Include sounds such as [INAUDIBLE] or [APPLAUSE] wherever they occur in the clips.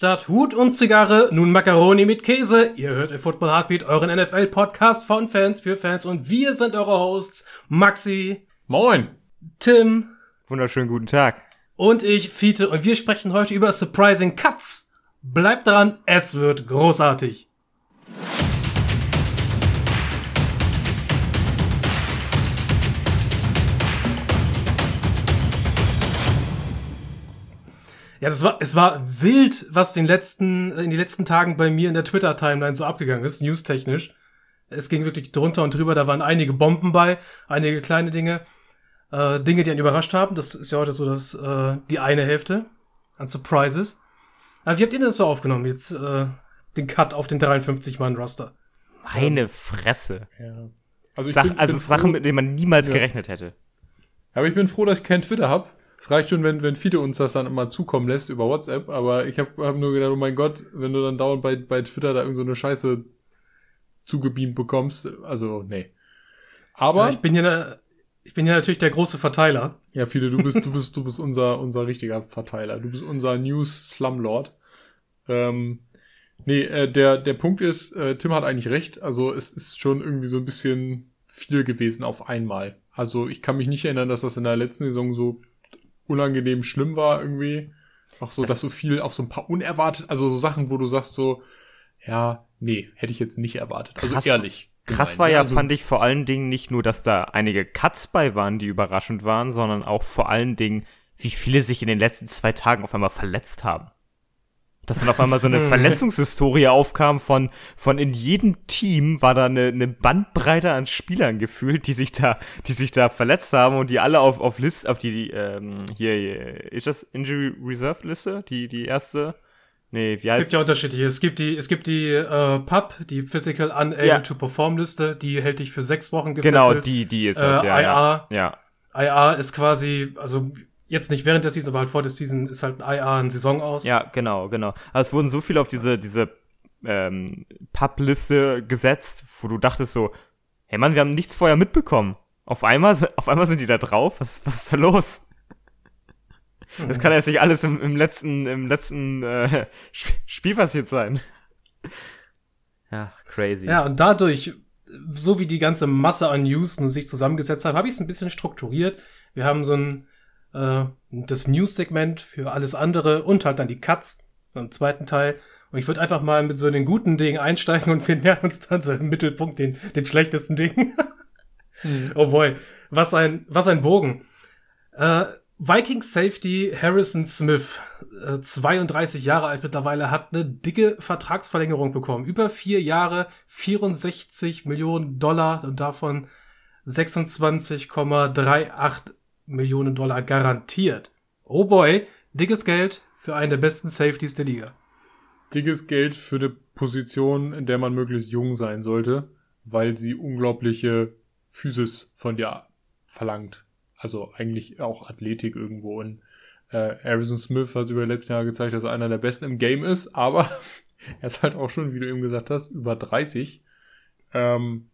Statt Hut und Zigarre, nun Macaroni mit Käse. Ihr hört im Football Heartbeat, euren NFL-Podcast von Fans für Fans. Und wir sind eure Hosts, Maxi. Moin. Tim. Wunderschönen guten Tag. Und ich, Fiete. Und wir sprechen heute über Surprising Cuts. Bleibt dran, es wird großartig. Ja, das war, es war wild, was den letzten, in den letzten Tagen bei mir in der Twitter-Timeline so abgegangen ist, newstechnisch. Es ging wirklich drunter und drüber, da waren einige Bomben bei, einige kleine Dinge, äh, Dinge, die einen überrascht haben. Das ist ja heute so das, äh, die eine Hälfte an Surprises. Aber wie habt ihr das so aufgenommen, jetzt äh, den Cut auf den 53-Mann-Roster? Meine Fresse. Ja. Also, ich Sach, bin, also bin Sachen, froh, mit denen man niemals Ja. gerechnet hätte. aber ich bin froh, dass ich kein Twitter hab. Es reicht schon, wenn, wenn Fiete uns das dann immer zukommen lässt über WhatsApp, aber ich habe hab nur gedacht, oh mein Gott, wenn du dann dauernd bei, bei Twitter da irgend so eine Scheiße zugebeamt bekommst, also, nee. Aber, Ja, ich bin ja, ich bin ja natürlich der große Verteiler. ja, Fiete, du bist, [LAUGHS] du bist, du bist unser, unser richtiger Verteiler. Du bist unser News Slumlord. Ähm, nee, äh, der, der Punkt ist, äh, Tim hat eigentlich recht, also es ist schon irgendwie so ein bisschen viel gewesen auf einmal. Also ich kann mich nicht erinnern, dass das in der letzten Saison so unangenehm schlimm war irgendwie. Auch so, Das- dass so viel auf so ein paar unerwartet, also so Sachen, wo du sagst so, ja, nee, hätte ich jetzt nicht erwartet. Also Krass- ehrlich. Krass gemeint, war ne? ja, also, fand ich vor allen Dingen nicht nur, dass da einige Cuts bei waren, die überraschend waren, sondern auch vor allen Dingen, wie viele sich in den letzten zwei Tagen auf einmal verletzt haben. Dass dann auf einmal so eine Verletzungshistorie aufkam von, von in jedem Team war da eine, eine Bandbreite an Spielern gefühlt, die sich da, die sich da verletzt haben und die alle auf, auf List, auf die, ähm, hier, hier, ist das Injury Reserve Liste? Die, die erste? Nee, wie Es gibt heißt ja unterschiedliche. Es gibt die, es gibt die äh, PUP, die Physical Unable Ja. to Perform Liste, die hält dich für sechs Wochen gefesselt. Genau, die, die ist das, Äh, ja, ja. IR. Ja, IA ist quasi, also jetzt nicht während der Season, aber halt vor der Season ist halt ein IA ein Saison aus. Ja, genau, genau. Also es wurden so viele auf diese, diese ähm, Pub-Liste gesetzt, wo du dachtest so, hey Mann, wir haben nichts vorher mitbekommen. Auf einmal, auf einmal sind die da drauf. Was, was ist da los? Das kann ja jetzt nicht alles im, im letzten, im letzten äh, Sp- Spiel passiert sein. Ja, crazy. Ja, und dadurch, so wie die ganze Masse an News nun sich zusammengesetzt hat, habe ich es ein bisschen strukturiert. Wir haben so ein äh, das News-Segment für alles andere und halt dann die Cuts im zweiten Teil. Und ich würde einfach mal mit so den guten Dingen einsteigen und wir nähern uns dann so im Mittelpunkt den, den schlechtesten Dingen. Oh boy, was ein, was ein Bogen. Äh, Vikings Safety Harrison Smith, äh, 32 Jahre alt mittlerweile, hat eine dicke Vertragsverlängerung bekommen. Über vier Jahre, 64 Millionen Dollar und davon 26,38 Millionen Dollar garantiert. Oh boy, dickes Geld für einen der besten Safeties der Liga. dickes Geld für eine Position, in der man möglichst jung sein sollte, weil sie unglaubliche Physis von dir verlangt. Also eigentlich auch Athletik irgendwo. Und äh, Harrison Smith hat über die letzten Jahre gezeigt, dass er einer der besten im Game ist, aber [LAUGHS] er ist halt auch schon, wie du eben gesagt hast, über 30. Ähm,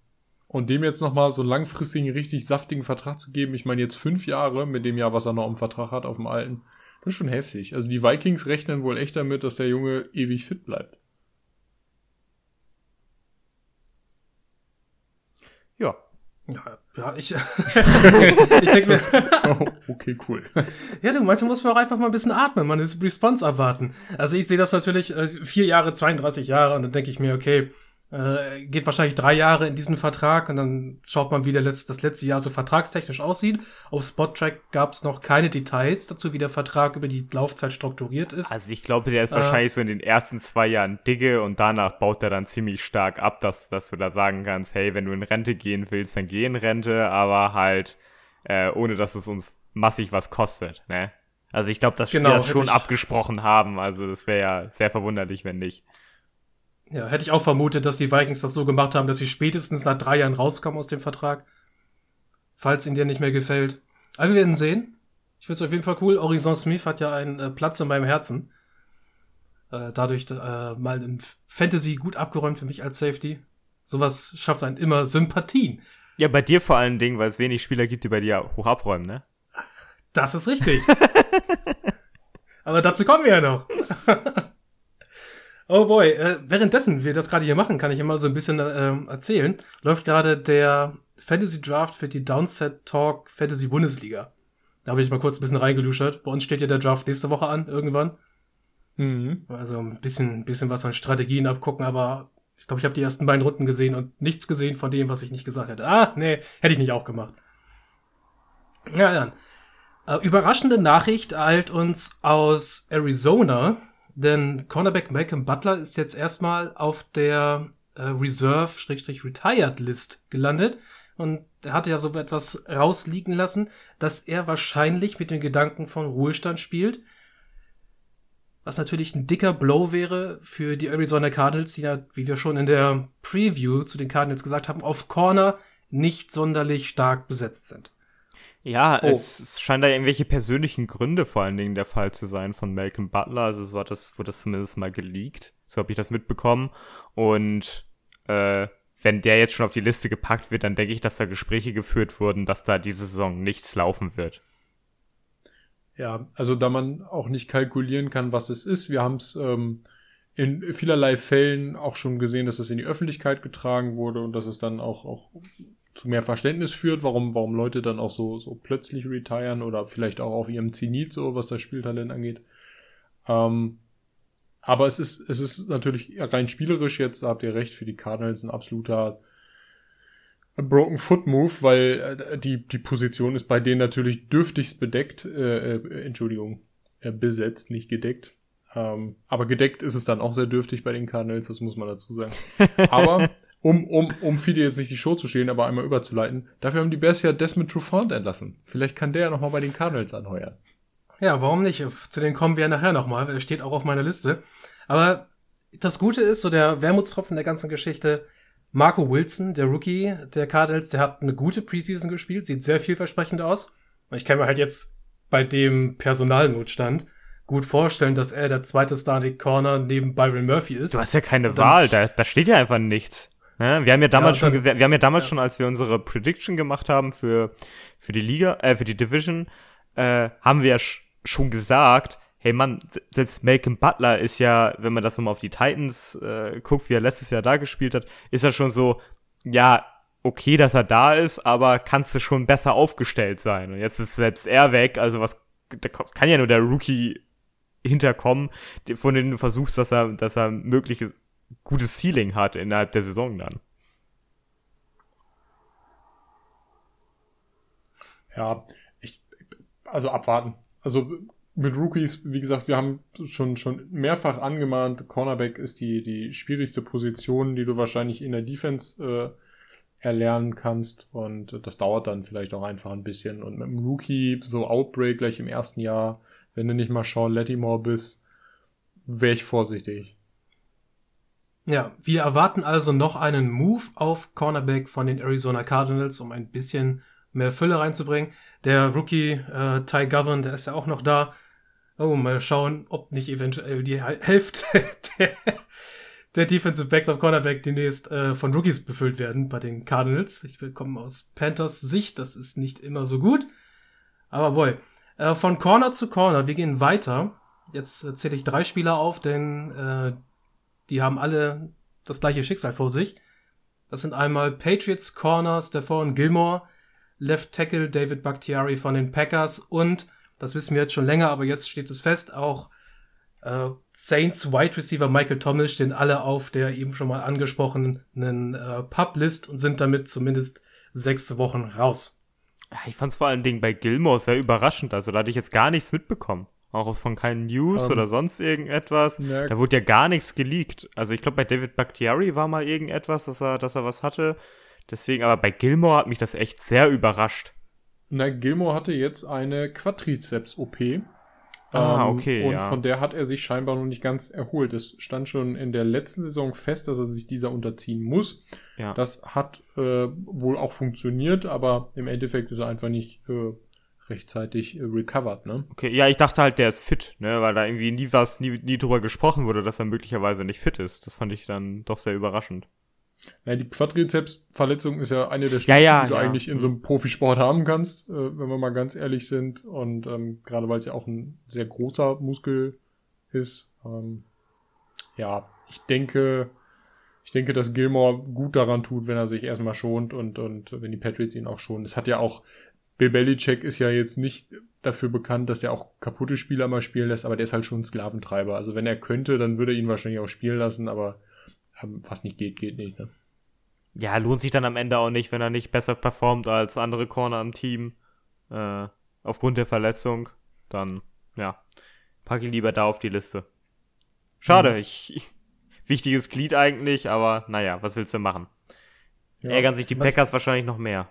und dem jetzt nochmal so einen langfristigen, richtig saftigen Vertrag zu geben, ich meine jetzt fünf Jahre mit dem Jahr, was er noch im Vertrag hat, auf dem alten, das ist schon heftig. Also die Vikings rechnen wohl echt damit, dass der Junge ewig fit bleibt. ja. Ja, ja ich, [LAUGHS] ich denke mir, [LAUGHS] Oh, okay, cool. Ja, du, manchmal muss man auch einfach mal ein bisschen atmen, man ist Response abwarten. Also ich sehe das natürlich, äh, vier Jahre, 32 Jahre, und dann denke ich mir, okay, äh, geht wahrscheinlich drei Jahre in diesen Vertrag und dann schaut man, wie der letzt, das letzte Jahr so vertragstechnisch aussieht. Auf Spottrack gab es noch keine Details dazu, wie der Vertrag über die Laufzeit strukturiert ist. Also ich glaube, der ist Äh. wahrscheinlich so in den ersten zwei Jahren dicke und danach baut er dann ziemlich stark ab, dass, dass du da sagen kannst, hey, wenn du in Rente gehen willst, dann geh in Rente, aber halt äh, ohne, dass es uns massig was kostet, ne? Also ich glaube, dass Genau, die das schon abgesprochen haben, also das wäre ja sehr verwunderlich, wenn nicht. Ja, hätte ich auch vermutet, dass die Vikings das so gemacht haben, dass sie spätestens nach drei Jahren rauskommen aus dem Vertrag. Falls ihn dir nicht mehr gefällt. Aber wir werden sehen. Ich finde es auf jeden Fall cool. Horizon Smith hat ja einen äh, Platz in meinem Herzen. Äh, dadurch äh, mal in Fantasy gut abgeräumt für mich als Safety. Sowas schafft einen immer Sympathien. Ja, bei dir vor allen Dingen, weil es wenig Spieler gibt, die bei dir hoch abräumen, ne? Das ist richtig. [LAUGHS] Aber dazu kommen wir ja noch. [LAUGHS] Oh boy, äh, währenddessen wir das gerade hier machen, kann ich immer so ein bisschen äh, erzählen. Läuft gerade der Fantasy Draft für die Downset Talk Fantasy Bundesliga. Da habe ich mal kurz ein bisschen reingeluschert. Bei uns steht ja der Draft nächste Woche an, irgendwann. Mhm. Also ein bisschen, bisschen was an Strategien abgucken, aber ich glaube, ich habe die ersten beiden Runden gesehen und nichts gesehen von dem, was ich nicht gesagt hätte. Ah, nee, hätte ich nicht auch gemacht. Ja, dann. Äh, überraschende Nachricht eilt uns aus Arizona, denn Cornerback Malcolm Butler ist jetzt erstmal auf der äh, Reserve-Retired-List gelandet. Und er hatte ja so etwas rausliegen lassen, dass er wahrscheinlich mit den Gedanken von Ruhestand spielt. Was natürlich ein dicker Blow wäre für die Arizona Cardinals, die ja, wie wir schon in der Preview zu den Cardinals gesagt haben, auf Corner nicht sonderlich stark besetzt sind. Ja, oh. es, es scheint da irgendwelche persönlichen Gründe vor allen Dingen der Fall zu sein von Malcolm Butler. Also so hat das, wurde das zumindest mal geleakt. So habe ich das mitbekommen. Und äh, wenn der jetzt schon auf die Liste gepackt wird, dann denke ich, dass da Gespräche geführt wurden, dass da diese Saison nichts laufen wird. Ja, also da man auch nicht kalkulieren kann, was es ist. Wir haben es ähm, in vielerlei Fällen auch schon gesehen, dass es in die Öffentlichkeit getragen wurde und dass es dann auch, auch zu mehr Verständnis führt, warum, warum Leute dann auch so, so plötzlich retiren oder vielleicht auch auf ihrem Zenit so, was das Spieltalent angeht. Ähm, aber es ist, es ist natürlich rein spielerisch jetzt, da habt ihr recht, für die Cardinals ein absoluter Broken Foot Move, weil äh, die, die Position ist bei denen natürlich dürftigst bedeckt, äh, äh, Entschuldigung, äh, besetzt, nicht gedeckt. Ähm, aber gedeckt ist es dann auch sehr dürftig bei den Cardinals, das muss man dazu sagen. [LAUGHS] Aber um, um, um Fide jetzt nicht die Show zu stehen, aber einmal überzuleiten. Dafür haben die Bears ja Desmond Trufant entlassen. Vielleicht kann der ja nochmal bei den Cardinals anheuern. Ja, warum nicht? Zu denen kommen wir ja nachher nochmal. Der steht auch auf meiner Liste. Aber das Gute ist, so der Wermutstropfen der ganzen Geschichte, Marco Wilson, der Rookie der Cardinals, der hat eine gute Preseason gespielt, sieht sehr vielversprechend aus. Und ich kann mir halt jetzt bei dem Personalnotstand gut vorstellen, dass er der zweite Starting Corner neben Byron Murphy ist. Du hast ja keine Wahl, da, da steht ja einfach nichts. Ja, wir haben ja damals ja, schon, wir haben ja damals ja. schon, als wir unsere Prediction gemacht haben für, für die Liga, äh, für die Division, äh, haben wir ja schon gesagt, hey Mann, selbst Malcolm Butler ist ja, wenn man das nochmal auf die Titans äh, guckt, wie er letztes Jahr da gespielt hat, ist er schon so, ja, okay, dass er da ist, aber kannst du schon besser aufgestellt sein. Und jetzt ist selbst er weg, also was, da kann ja nur der Rookie hinterkommen, von dem du versuchst, dass er, dass er mögliches gutes Ceiling hat innerhalb der Saison dann. Ja, ich, also abwarten. Also mit Rookies, wie gesagt, wir haben schon, schon mehrfach angemahnt, Cornerback ist die, die schwierigste Position, die du wahrscheinlich in der Defense äh, erlernen kannst. Und das dauert dann vielleicht auch einfach ein bisschen. Und mit dem Rookie, so Outbreak gleich im ersten Jahr, wenn du nicht mal Sean Lattimore bist, wäre ich vorsichtig. Ja, wir erwarten also noch einen Move auf Cornerback von den Arizona Cardinals, um ein bisschen mehr Fülle reinzubringen. Der Rookie äh, Ty Govern, der ist ja auch noch da. Oh, mal schauen, ob nicht eventuell die Hälfte [LAUGHS] der, der Defensive Backs auf Cornerback demnächst äh, von Rookies befüllt werden bei den Cardinals. Ich komme aus Panthers Sicht, das ist nicht immer so gut. Aber boy, äh, von Corner zu Corner, wir gehen weiter. Jetzt zähle ich drei Spieler auf, denn äh, die haben alle das gleiche Schicksal vor sich. Das sind einmal Patriots Corner Stephon Gilmore, Left Tackle David Bakhtiari von den Packers und, das wissen wir jetzt schon länger, aber jetzt steht es fest, auch äh, Saints Wide Receiver Michael Thomas stehen alle auf der eben schon mal angesprochenen äh, Pub-List und sind damit zumindest sechs Wochen raus. Ich fand es vor allen Dingen bei Gilmore sehr überraschend. Also da hatte ich jetzt gar nichts mitbekommen. Auch von keinen News um, ähm, oder sonst irgendetwas. Ne, da wurde ja gar nichts geleakt. Also ich glaube, bei David Bakhtiari war mal irgendetwas, dass er, dass er was hatte. Deswegen, aber bei Gilmore hat mich das echt sehr überrascht. Na, Gilmore hatte jetzt eine Quadrizeps-OP. Ah, ähm, okay. Und ja. von der hat er sich scheinbar noch nicht ganz erholt. Es stand schon in der letzten Saison fest, dass er sich dieser unterziehen muss. Ja. Das hat äh, wohl auch funktioniert, aber im Endeffekt ist er einfach nicht äh, rechtzeitig äh, recovered, ne? Okay, ja, ich dachte halt, der ist fit, ne, weil da irgendwie nie was, nie, nie drüber gesprochen wurde, dass er möglicherweise nicht fit ist. Das fand ich dann doch sehr überraschend. Ja, die Quadrizeps-Verletzung ist ja eine der schlimmsten, ja, ja, die du ja. eigentlich in so einem Profisport haben kannst, äh, wenn wir mal ganz ehrlich sind. Und ähm, gerade weil es ja auch ein sehr großer Muskel ist. Ähm, ja, ich denke, ich denke, dass Gilmore gut daran tut, wenn er sich erstmal schont und, und wenn die Patriots ihn auch schonen. Es hat ja auch, Bill Belichick ist ja jetzt nicht dafür bekannt, dass er auch kaputte Spieler mal spielen lässt, aber der ist halt schon ein Sklaventreiber. Also wenn er könnte, dann würde er ihn wahrscheinlich auch spielen lassen, aber ähm, was nicht geht, geht nicht. Ne? Ja, lohnt sich dann am Ende auch nicht, wenn er nicht besser performt als andere Corner im Team. Äh, aufgrund der Verletzung. Dann, ja, pack ihn lieber da auf die Liste. Schade, mhm. ich, ich, [LAUGHS] wichtiges Glied eigentlich, aber naja, was willst du machen? Ja. Ärgern sich die Packers wahrscheinlich noch mehr.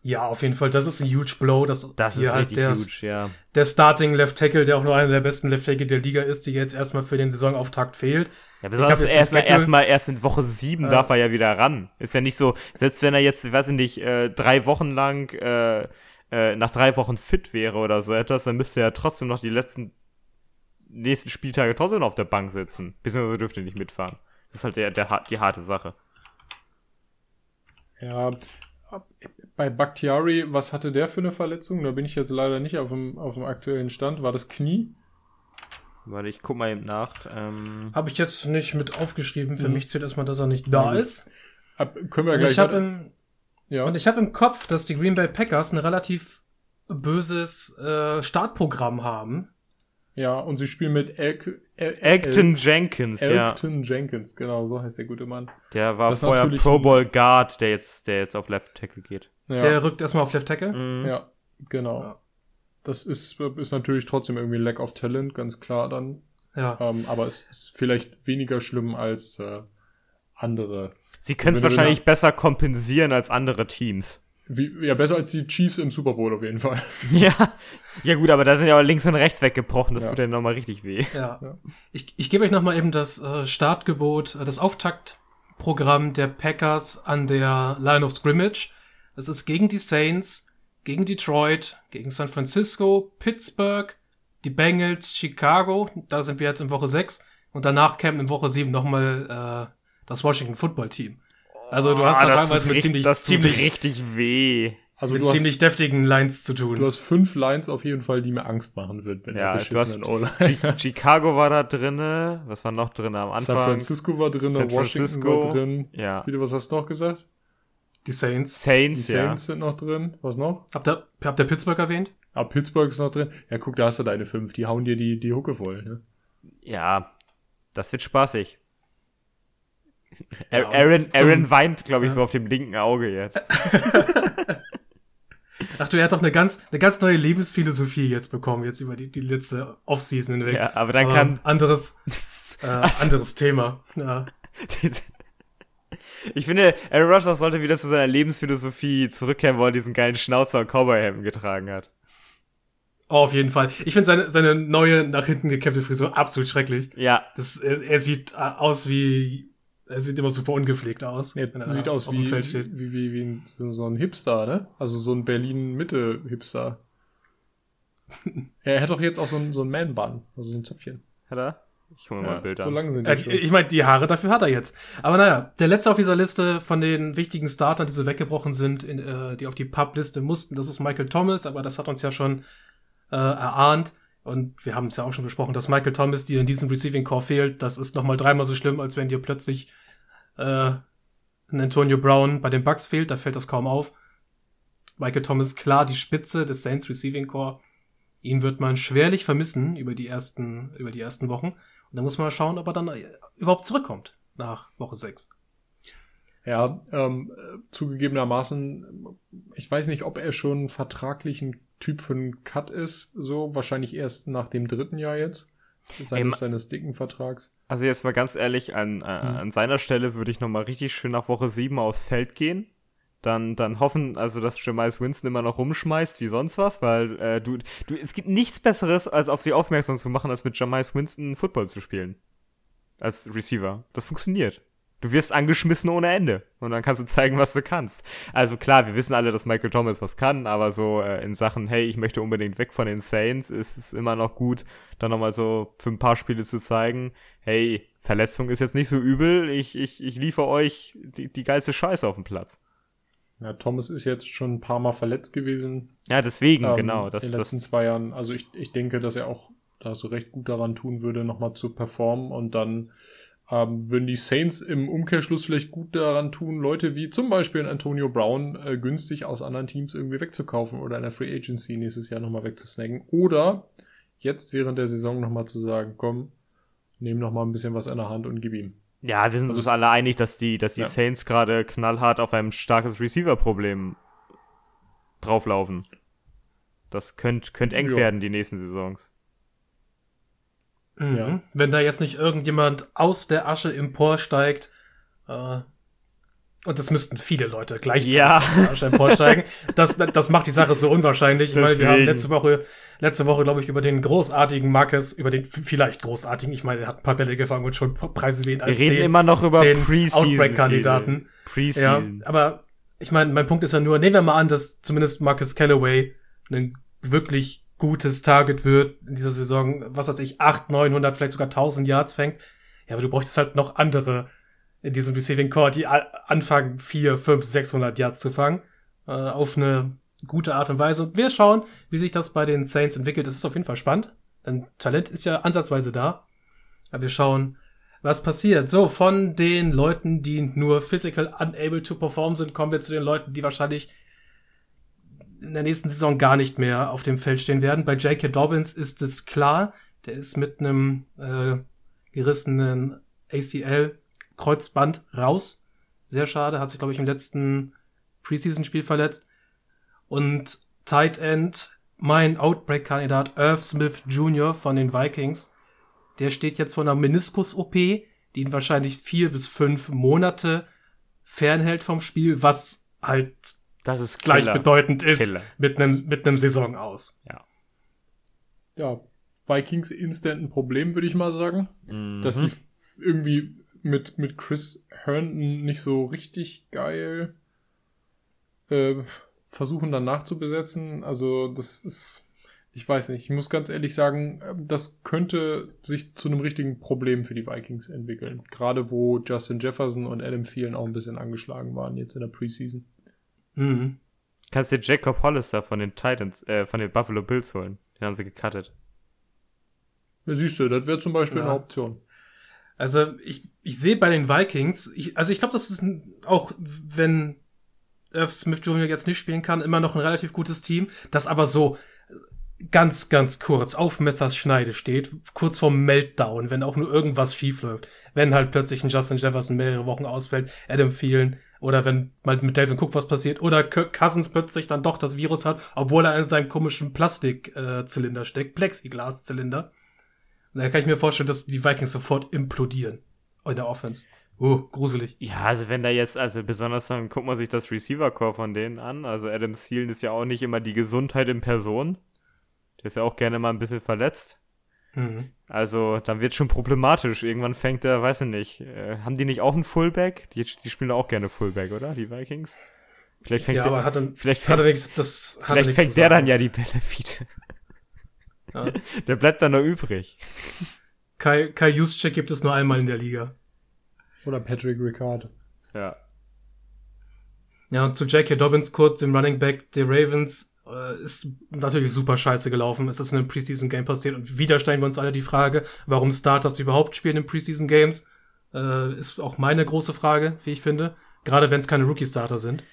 Ja, auf jeden Fall. Das ist ein huge Blow. Das, das ist halt der, huge, ja. Der Starting Left Tackle, der auch nur einer der besten Left Tackle der Liga ist, die jetzt erstmal für den Saisonauftakt fehlt. Ja, besonders erstmal erst mal, erst in Woche sieben äh, darf er ja wieder ran. Ist ja nicht so, selbst wenn er jetzt, weiß ich nicht, äh, drei Wochen lang, äh, äh, nach drei Wochen fit wäre oder so etwas, dann müsste er trotzdem noch die letzten nächsten Spieltage trotzdem auf der Bank sitzen. Beziehungsweise dürfte nicht mitfahren. Das ist halt der, der, die harte Sache. Ja, bei Bakhtiari, was hatte der für eine Verletzung? Da bin ich jetzt leider nicht auf dem, auf dem aktuellen Stand. War das Knie? Warte, ich guck mal eben nach. Ähm habe ich jetzt nicht mit aufgeschrieben. Für mhm. mich zählt erstmal, dass er nicht da ja, ist. Ab, können wir und gleich. Ich im, ja. Und ich habe im Kopf, dass die Green Bay Packers ein relativ böses äh, Startprogramm haben. Ja, und sie spielen mit Elk, El Elkton Jenkins, Elkton ja. Elkton Jenkins, genau, so heißt der gute Mann. Der war das vorher Pro Bowl Guard, der jetzt, der jetzt auf Left Tackle geht. Ja. Der rückt erstmal auf Left Tackle? Mhm. Ja, genau. Ja. Das ist, ist natürlich trotzdem irgendwie Lack of Talent, ganz klar dann. Ja. Ähm, aber es ist vielleicht weniger schlimm als äh, andere. Sie können es wahrscheinlich besser kompensieren als andere Teams. Wie, ja, besser als die Chiefs im Super Bowl auf jeden Fall. [LAUGHS] Ja, ja gut, aber da sind ja auch links und rechts weggebrochen, das ja. tut ja nochmal richtig weh. Ja. ja. Ich, ich gebe euch nochmal eben das äh, Startgebot, äh, das Auftaktprogramm der Packers an der Line of Scrimmage. Es ist gegen die Saints, gegen Detroit, gegen San Francisco, Pittsburgh, die Bengals, Chicago, da sind wir jetzt in Woche 6 und danach kämen in Woche 7 nochmal äh, das Washington Football Team. Also du hast oh, da teilweise mit ziemlich, das ziemlich richtig weh. Also mit ziemlich hast, deftigen Lines zu tun. Du hast fünf Lines auf jeden Fall, die mir Angst machen wird, wenn ja, du hast Chicago war da drinne, was war noch drin am Anfang? San Francisco war drinne, Washington war drin. Ja. Viele, was hast du noch gesagt? Die Saints. Saints, Die Saints ja. sind noch drin. Was noch? Habt ihr, habt ihr Pittsburgh erwähnt? Ah, Pittsburgh ist noch drin. Ja, guck, da hast du deine fünf. Die hauen dir die, die Hucke voll, ne? Ja, das wird spaßig. [LAUGHS] Ja, Aaron, Aaron weint, glaube ich, ja. so auf dem linken Auge jetzt. [LAUGHS] Ach du, er hat doch eine ganz, eine ganz neue Lebensphilosophie jetzt bekommen, jetzt über die, die letzte Offseason hinweg. Ja, aber dann aber kann. Anderes, [LAUGHS] äh, anderes Thema. Ja. Ich finde, Aaron Rodgers sollte wieder zu seiner Lebensphilosophie zurückkehren, wo er diesen geilen Schnauzer und Cowboy-Hemden getragen hat. Oh, auf jeden Fall. Ich finde seine, seine neue nach hinten gekämmte Frisur absolut schrecklich. Ja. Das, er, er sieht äh, aus wie, er sieht immer super ungepflegt aus. Er sieht aus wie, wie, wie, wie ein, so ein Hipster, ne? Also so ein Berlin-Mitte-Hipster. [LAUGHS] er hat doch jetzt auch so ein, so ein Man-Bun, also so ein Zöpfchen. Hat er? Ich hole mal ja, Bilder. So lange sind die äh, Ich meine, die Haare dafür hat er jetzt. Aber naja, der letzte auf dieser Liste von den wichtigen Startern, die so weggebrochen sind, in, äh, die auf die Pub-Liste mussten, das ist Michael Thomas, aber das hat uns ja schon äh, erahnt. Und wir haben es ja auch schon besprochen, dass Michael Thomas dir in diesem Receiving Core fehlt. Das ist nochmal dreimal so schlimm, als wenn dir plötzlich äh, ein Antonio Brown bei den Bucks fehlt. Da fällt das kaum auf. Michael Thomas klar die Spitze des Saints Receiving Core. Ihn wird man schwerlich vermissen über die ersten, über die ersten Wochen. Und dann muss man schauen, ob er dann überhaupt zurückkommt nach Woche 6. Ja, ähm, zugegebenermaßen, ich weiß nicht, ob er schon vertraglich ein Typ für einen Cut ist, so wahrscheinlich erst nach dem dritten Jahr jetzt. Seines, Ey, seines dicken Vertrags. Also jetzt mal ganz ehrlich, an, äh, hm. an seiner Stelle würde ich nochmal richtig schön nach Woche 7 aufs Feld gehen dann, dann hoffen, also dass Jamais Winston immer noch rumschmeißt wie sonst was, weil äh, du, du, es gibt nichts Besseres, als auf sie aufmerksam zu machen, als mit Jamais Winston Football zu spielen. Als Receiver. Das funktioniert. Du wirst angeschmissen ohne Ende. Und dann kannst du zeigen, was du kannst. Also klar, wir wissen alle, dass Michael Thomas was kann, aber so äh, in Sachen, hey, ich möchte unbedingt weg von den Saints, ist es immer noch gut, dann nochmal so für ein paar Spiele zu zeigen, hey, Verletzung ist jetzt nicht so übel, ich, ich, ich liefere euch die, die geilste Scheiße auf dem Platz. Ja, Thomas ist jetzt schon ein paar Mal verletzt gewesen. Ja, deswegen, ähm, genau. Das, in den letzten das zwei Jahren. Also ich, ich denke, dass er auch da du recht gut daran tun würde, nochmal zu performen und dann ähm, würden die Saints im Umkehrschluss vielleicht gut daran tun, Leute wie zum Beispiel Antonio Brown äh, günstig aus anderen Teams irgendwie wegzukaufen oder in der Free Agency nächstes Jahr nochmal wegzusnacken. Oder jetzt während der Saison nochmal zu sagen, komm, nehm nochmal ein bisschen was in der Hand und gib ihm. Ja, wir sind Also uns alle einig, dass die, dass die Ja. Saints gerade knallhart auf ein starkes Receiver-Problem drauflaufen. Das könnte könnt eng Ja. werden, die nächsten Saisons. Mhm. Ja. Wenn da jetzt nicht irgendjemand aus der Asche emporsteigt, äh, und das müssten viele Leute gleichzeitig Ja. aus emporsteigen, das, das macht die Sache so unwahrscheinlich. Ich meine, wir haben Deswegen. letzte Woche, letzte Woche, glaube ich, über den großartigen Marcus, über den vielleicht großartigen, ich meine, er hat ein paar Bälle gefangen und schon Preise wie ihn Wir als reden den, immer noch über den. Outbreak-Kandidaten. Ja, aber ich meine, mein Punkt ist ja nur, nehmen wir mal an, dass zumindest Marcus Callaway ein wirklich gutes Target wird in dieser Saison, was weiß ich, 8, 900, vielleicht sogar 1000 Yards fängt. Ja, aber du bräuchtest halt noch andere in diesem Receiving Core, die anfangen, 4, 5, 600 Yards zu fangen, äh, auf eine gute Art und Weise. Und wir schauen, wie sich das bei den Saints entwickelt. Das ist auf jeden Fall spannend, denn Talent ist ja ansatzweise da. Aber wir schauen, was passiert. So, von den Leuten, die nur physical unable to perform sind, kommen wir zu den Leuten, die wahrscheinlich in der nächsten Saison gar nicht mehr auf dem Feld stehen werden. Bei J.K. Dobbins ist es klar, der ist mit einem äh, gerissenen ACL-Kreuzband raus. Sehr schade, hat sich, glaube ich, im letzten Preseason-Spiel verletzt. Und Tight End, mein Outbreak-Kandidat Irv Smith Jr. von den Vikings, der steht jetzt vor einer Meniskus-OP, die ihn wahrscheinlich vier bis fünf Monate fernhält vom Spiel, was halt Das ist Killer. gleichbedeutend ist Killer. mit einem mit einem Saison aus. Ja, Vikings instant ein Problem, würde ich mal sagen. Mhm. dass sie irgendwie mit, mit Chris Herndon nicht so richtig geil äh, versuchen dann nachzubesetzen. Also das ist, ich weiß nicht, ich muss ganz ehrlich sagen, äh, das könnte sich zu einem richtigen Problem für die Vikings entwickeln. Gerade wo Justin Jefferson und Adam Thielen auch ein bisschen angeschlagen waren jetzt in der Preseason. Mhm. Kannst dir Jacob Hollister von den Titans, äh, von den Buffalo Bills holen. Den haben sie gecuttet. Ja, siehst du, das wäre zum Beispiel Ja. eine Option. Also ich, ich sehe bei den Vikings, ich, also ich glaube, das ist auch, wenn Irv Smith Jr. jetzt nicht spielen kann, immer noch ein relativ gutes Team, das aber so ganz, ganz kurz auf Messerschneide steht, kurz vorm Meltdown, wenn auch nur irgendwas schief läuft. Wenn halt plötzlich ein Justin Jefferson mehrere Wochen ausfällt, Adam Thielen, oder wenn mal mit Delvin Cook was passiert, oder Kirk Cousins plötzlich dann doch das Virus hat, obwohl er in seinem komischen Plastikzylinder äh, steckt, Plexiglas-Zylinder. Da kann ich mir vorstellen, dass die Vikings sofort implodieren. In der Offense. Oh, gruselig. Ja, also wenn da jetzt, also besonders dann guckt man sich das Receiver-Core von denen an. Also Adam Thielen ist ja auch nicht immer die Gesundheit in Person. Der ist ja auch gerne mal ein bisschen verletzt. Mhm. Also, dann wird schon problematisch. Irgendwann fängt er, weiß ich nicht, äh, haben die nicht auch einen Fullback? Die, die spielen auch gerne Fullback, oder? Die Vikings? Vielleicht fängt Ja, der, aber hat er, vielleicht hat fängt, er nichts, das hat vielleicht fängt der dann ja die wieder. Ja. [LAUGHS] Der bleibt dann noch übrig. Kai, Kai Juszczyk gibt es nur einmal in der Liga. Oder Patrick Ricard. Ja. Ja, und zu J.K. Dobbins kurz, dem Running Back der Ravens, äh, ist natürlich super scheiße gelaufen. Ist das in einem Preseason-Game passiert? Und wieder stellen wir uns alle die Frage, warum Starters überhaupt spielen in Preseason-Games. Äh, ist auch meine große Frage, wie ich finde. Gerade wenn es keine Rookie-Starter sind.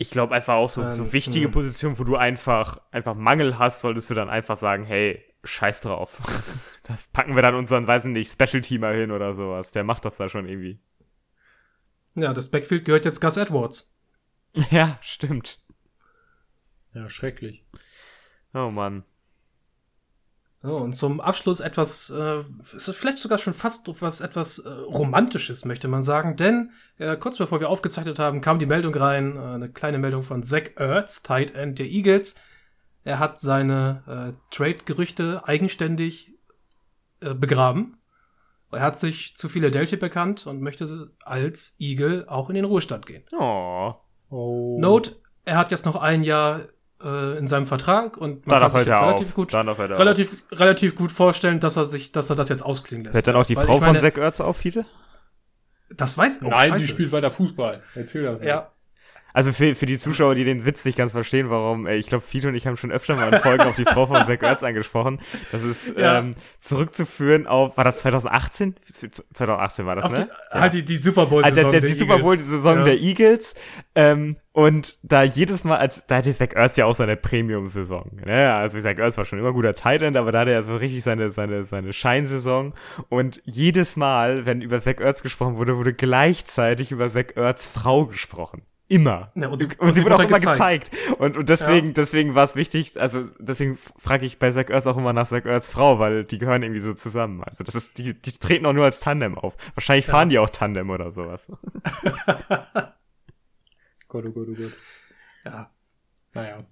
Ich glaube einfach auch so, Ähm, so wichtige ja. Positionen, wo du einfach, einfach Mangel hast, solltest du dann einfach sagen, hey, scheiß drauf. [LAUGHS] Das packen wir dann unseren, weiß ich nicht, Special-Teamer hin oder sowas. Der macht das da schon irgendwie. Ja, das Backfield gehört jetzt Gus Edwards. [LAUGHS] Ja, stimmt. Ja, schrecklich. Oh Mann. So, und zum Abschluss etwas, äh, es ist vielleicht sogar schon fast was etwas äh, Romantisches, möchte man sagen. Denn äh, kurz bevor wir aufgezeichnet haben, kam die Meldung rein, äh, eine kleine Meldung von Zach Ertz, Tight End der Eagles. Er hat seine äh, Trade-Gerüchte eigenständig äh, begraben. Er hat sich zu Philadelphia bekannt und möchte als Eagle auch in den Ruhestand gehen. Oh. Oh. Note, er hat jetzt noch ein Jahr in seinem Vertrag und man Danach kann sich relativ auf. gut auf. relativ, relativ gut vorstellen, dass er sich, dass er das jetzt ausklingen lässt. Hört dann auch die Weil Frau ich meine, von Zack Ertz auf, Fiete? Das weiß oh, Nein, scheiße. die spielt weiter Fußball. Erzähl das. nicht. Ja. Also für, für die Zuschauer, die den Witz nicht ganz verstehen, warum, ey, ich glaube, Fito und ich haben schon öfter mal in Folgen auf die Frau von Zach Ertz angesprochen. Das ist [LAUGHS] Ja. ähm, zurückzuführen auf, war das 2018? 2018 war das, Auf ne? die, Halt die, die Super Also Bowl-Saison. der, der, die Super. Bowl-Saison Ja. der Eagles. Ähm, und da jedes Mal, als da hatte Zach Ertz ja auch seine Premium-Saison. Ne? Also Zach Ertz war schon immer guter Tight End, aber da hatte er so richtig seine, seine, seine Scheinsaison. Und jedes Mal, wenn über Zach Ertz gesprochen wurde, wurde gleichzeitig über Zach Ertz Frau gesprochen. Immer. Ja, und sie- und, und sie wurde auch immer gezeigt. gezeigt. Und, und deswegen, deswegen war es wichtig, also deswegen frage ich bei Zach Ertz auch immer nach Zach Ertz Frau, weil die gehören irgendwie so zusammen. Also das ist, die, die treten auch nur als Tandem auf. Wahrscheinlich fahren die auch Tandem oder sowas. Gott, oh Gott, oh Gott. Ja. Naja.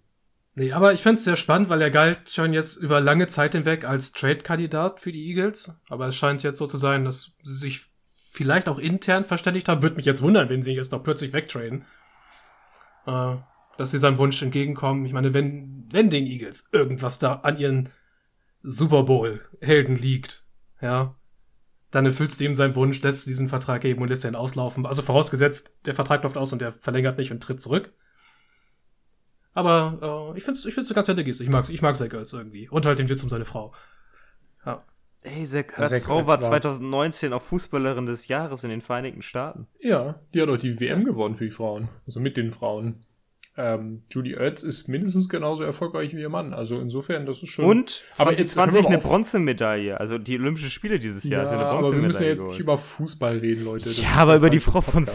Nee, aber ich find's sehr spannend, weil er galt schon jetzt über lange Zeit hinweg als Trade-Kandidat für die Eagles. Aber es scheint jetzt so zu sein, dass sie sich vielleicht auch intern verständigt haben. Würde mich jetzt wundern, wenn sie ihn jetzt noch plötzlich wegtraden. Äh, dass sie seinem Wunsch entgegenkommen. Ich meine, wenn, wenn den Eagles irgendwas da an ihren Super Bowl-Helden liegt, ja, dann erfüllst du ihm seinen Wunsch, lässt diesen Vertrag geben und lässt ihn auslaufen. Also vorausgesetzt, der Vertrag läuft aus und der verlängert nicht und tritt zurück. Aber äh, ich find's, ich find's eine ganz nette Geste. Ich mag's, ich mag Zach Ertz irgendwie. Und halt den Witz um seine Frau. Hey, Zach Ertz Ertz Frau war war- 2019 auch Fußballerin des Jahres in den Vereinigten Staaten. Ja, die hat doch die WM gewonnen für die Frauen. Also mit den Frauen. Ähm, Judy Ertz ist mindestens genauso erfolgreich wie ihr Mann. Also insofern, das ist schon. Und Aber jetzt 2020 hören wir eine. Bronzemedaille. Also die Olympischen Spiele dieses Jahr. ja, aber wir müssen ja jetzt nicht über Fußball reden, Leute. Das Ja, aber über die Frau von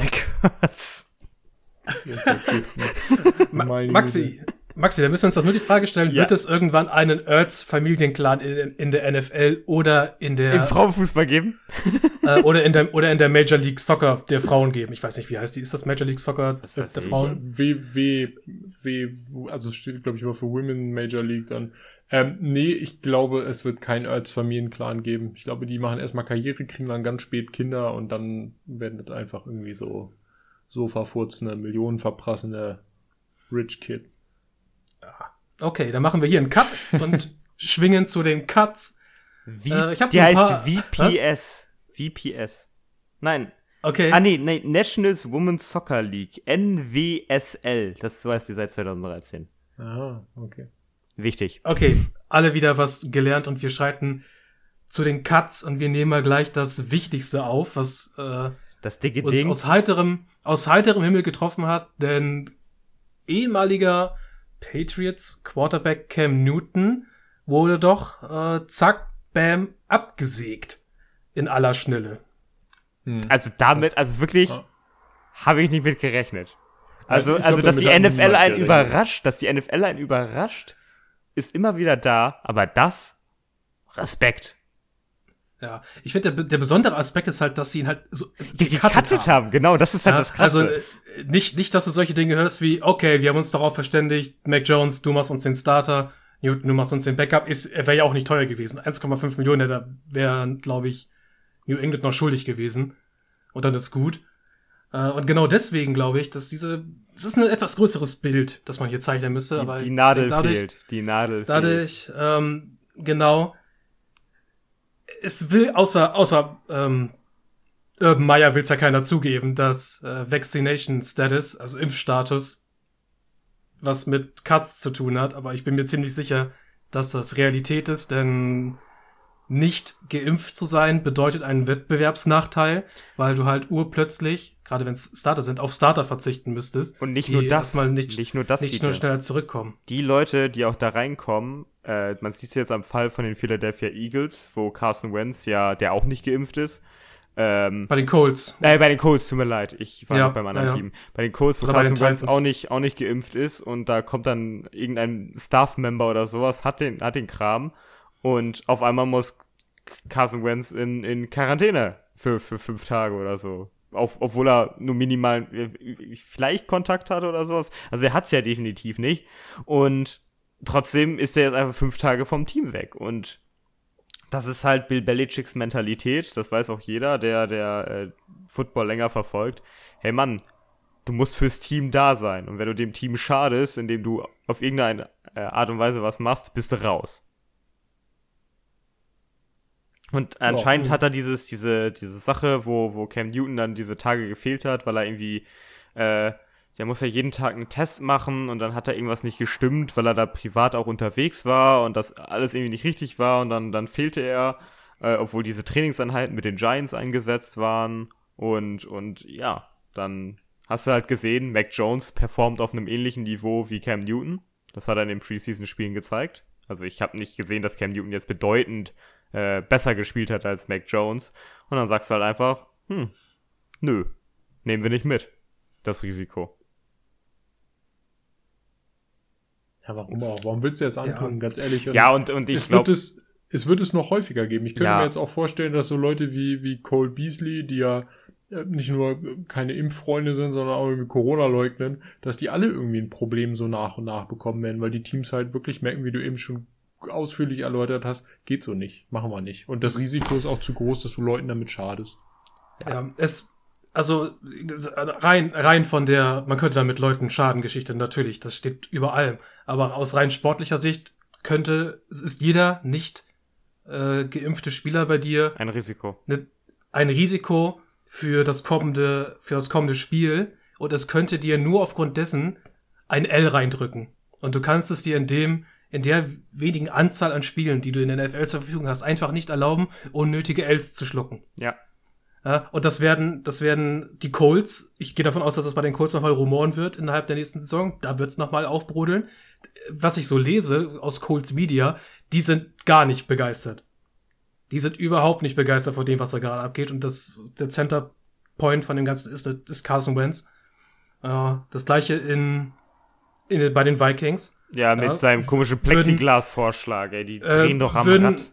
Meine Maxi, Maxi, da müssen wir uns doch nur die Frage stellen, Ja. wird es irgendwann einen Ertz-Familienclan in, in der NFL oder in Im der Frauenfußball geben? [LAUGHS] äh, oder in der oder in der Major League Soccer der Frauen geben? Ich weiß nicht, wie heißt die? Ist das Major League Soccer Das der, der. Frauen? W, W, W, also es steht, glaube ich, immer für Women Major League dann. Ähm, nee, ich glaube, es wird keinen Erz-Familienclan geben. Ich glaube, die machen erstmal Karriere, kriegen dann ganz spät Kinder und dann werden das einfach irgendwie so, so verfurzende, Millionen verprassende Rich Kids. Okay, dann machen wir hier einen Cut [LAUGHS] und schwingen zu den Cuts. Wie, Äh, die heißt paar- VPS. VPS. Nein. Okay. Ah, nee, nee, Nationals Women's Soccer League. NWSL. Das heißt die seit 2013. Ah, okay. Wichtig. Okay, alle wieder was gelernt und wir schreiten zu den Cuts und wir nehmen mal gleich das Wichtigste auf, was äh, Das dicke uns Ding. aus heiterem, aus heiterem Himmel getroffen hat, denn ehemaliger Patriots Quarterback Cam Newton wurde doch äh, zack, bam, abgesägt in aller Schnelle. Hm. Also damit, also wirklich, Ja. habe ich nicht mit gerechnet. Also, ich glaub, also dass die NFL einen gerechnet. überrascht, dass die NFL einen überrascht, ist immer wieder da, aber das, Respekt. Ja, ich finde, der, der besondere Aspekt ist halt, dass sie ihn halt so Ge- Gecuttet haben. genau, das ist halt Ja, das Krasse. Also äh, nicht, nicht, dass du solche Dinge hörst wie, okay, wir haben uns darauf verständigt, Mac Jones, du machst uns den Starter, Newton, du machst uns den Backup, ist, er wäre ja auch nicht teuer gewesen. 1,5 Millionen, da wäre, glaube ich, New England noch schuldig gewesen. Und dann ist gut. Äh, und genau deswegen glaube ich, dass diese, es ist ein etwas größeres Bild, das man hier zeichnen müsste. aber die, die Nadel dadurch, fehlt. Die Nadel fehlt. Dadurch, ähm, genau. Es will außer, außer ähm, Urban Meyer will es ja keiner zugeben, dass äh, Vaccination Status, also Impfstatus, was mit Cuts zu tun hat, aber ich bin mir ziemlich sicher, dass das Realität ist, denn nicht geimpft zu sein bedeutet einen Wettbewerbsnachteil, weil du halt urplötzlich, gerade wenn es Starter sind, auf Starter verzichten müsstest. Und nicht nur das, nicht, nicht nur das, nicht nur schneller zurückkommen. die Leute, die auch da reinkommen, äh, man sieht es jetzt am Fall von den Philadelphia Eagles, wo Carson Wentz ja, der auch nicht geimpft ist, ähm, Bei den Colts. äh, bei den Colts, tut mir leid, ich war Ja, noch beim anderen ja, ja. Team. Bei den Colts, wo Oder Carson Wentz auch nicht, auch nicht geimpft ist und da kommt dann irgendein Staff-Member oder sowas, hat den, hat den Kram und auf einmal muss Carson Wentz in, in Quarantäne für, für fünf Tage oder so. Auf, obwohl er nur minimal äh, vielleicht Kontakt hatte oder sowas. Also er hat's ja definitiv nicht. Und trotzdem ist er jetzt einfach fünf Tage vom Team weg. Und das ist halt Bill Belichicks Mentalität. Das weiß auch jeder, der, der äh, Football länger verfolgt. Hey Mann, du musst fürs Team da sein. Und wenn du dem Team schadest, indem du auf irgendeine äh, Art und Weise was machst, bist du raus. Und anscheinend mhm. hat er dieses, diese, diese Sache, wo, wo Cam Newton dann diese Tage gefehlt hat, weil er irgendwie äh, der muss ja jeden Tag einen Test machen und dann hat da irgendwas nicht gestimmt, weil er da privat auch unterwegs war und das alles irgendwie nicht richtig war und dann, dann fehlte er, äh, obwohl diese Trainingseinheiten mit den Giants eingesetzt waren und, und ja, dann hast du halt gesehen, Mac Jones performt auf einem ähnlichen Niveau wie Cam Newton. Das hat er in den Preseason-Spielen gezeigt. Also ich habe nicht gesehen, dass Cam Newton jetzt bedeutend äh, besser gespielt hat als Mac Jones. Und dann sagst du halt einfach, hm, nö, nehmen wir nicht mit, das Risiko. Ja, warum auch? Warum willst du jetzt antun, Ja. ganz ehrlich? Und Ja, und, und ich es, wird glaube, es, es wird es noch häufiger geben. Ich könnte Ja. mir jetzt auch vorstellen, dass so Leute wie, wie Cole Beasley, die ja äh, nicht nur keine Impffreunde sind, sondern auch irgendwie Corona leugnen, dass die alle irgendwie ein Problem so nach und nach bekommen werden, weil die Teams halt wirklich merken, wie du eben schon ausführlich erläutert hast, geht so nicht, machen wir nicht. Und das Risiko ist auch zu groß, dass du Leuten damit schadest. Ja, es, also rein, rein von der, man könnte damit Leuten Schadengeschichte, natürlich, das steht über allem. Aber aus rein sportlicher Sicht könnte, es ist jeder nicht äh, geimpfte Spieler bei dir ein Risiko. ne, ein Risiko für das kommende, für das kommende Spiel und es könnte dir nur aufgrund dessen ein L reindrücken. Und du kannst es dir in dem, in der wenigen Anzahl an Spielen, die du in der NFL zur Verfügung hast, einfach nicht erlauben, unnötige Ls zu schlucken. Ja. Ja, und das werden, das werden die Colts, ich gehe davon aus, dass das bei den Colts nochmal rumoren wird innerhalb der nächsten Saison, da wird's noch nochmal aufbrodeln. Was ich so lese aus Colts Media, die sind gar nicht begeistert. Die sind überhaupt nicht begeistert von dem, was da gerade abgeht. Und das, der Center Point von dem Ganzen ist, ist Carson Wentz. Äh, das gleiche in, in, bei den Vikings. Ja, mit Ja, seinem komischen Plexiglas-Vorschlag, ey. Die Äh, drehen doch am würden, Rad.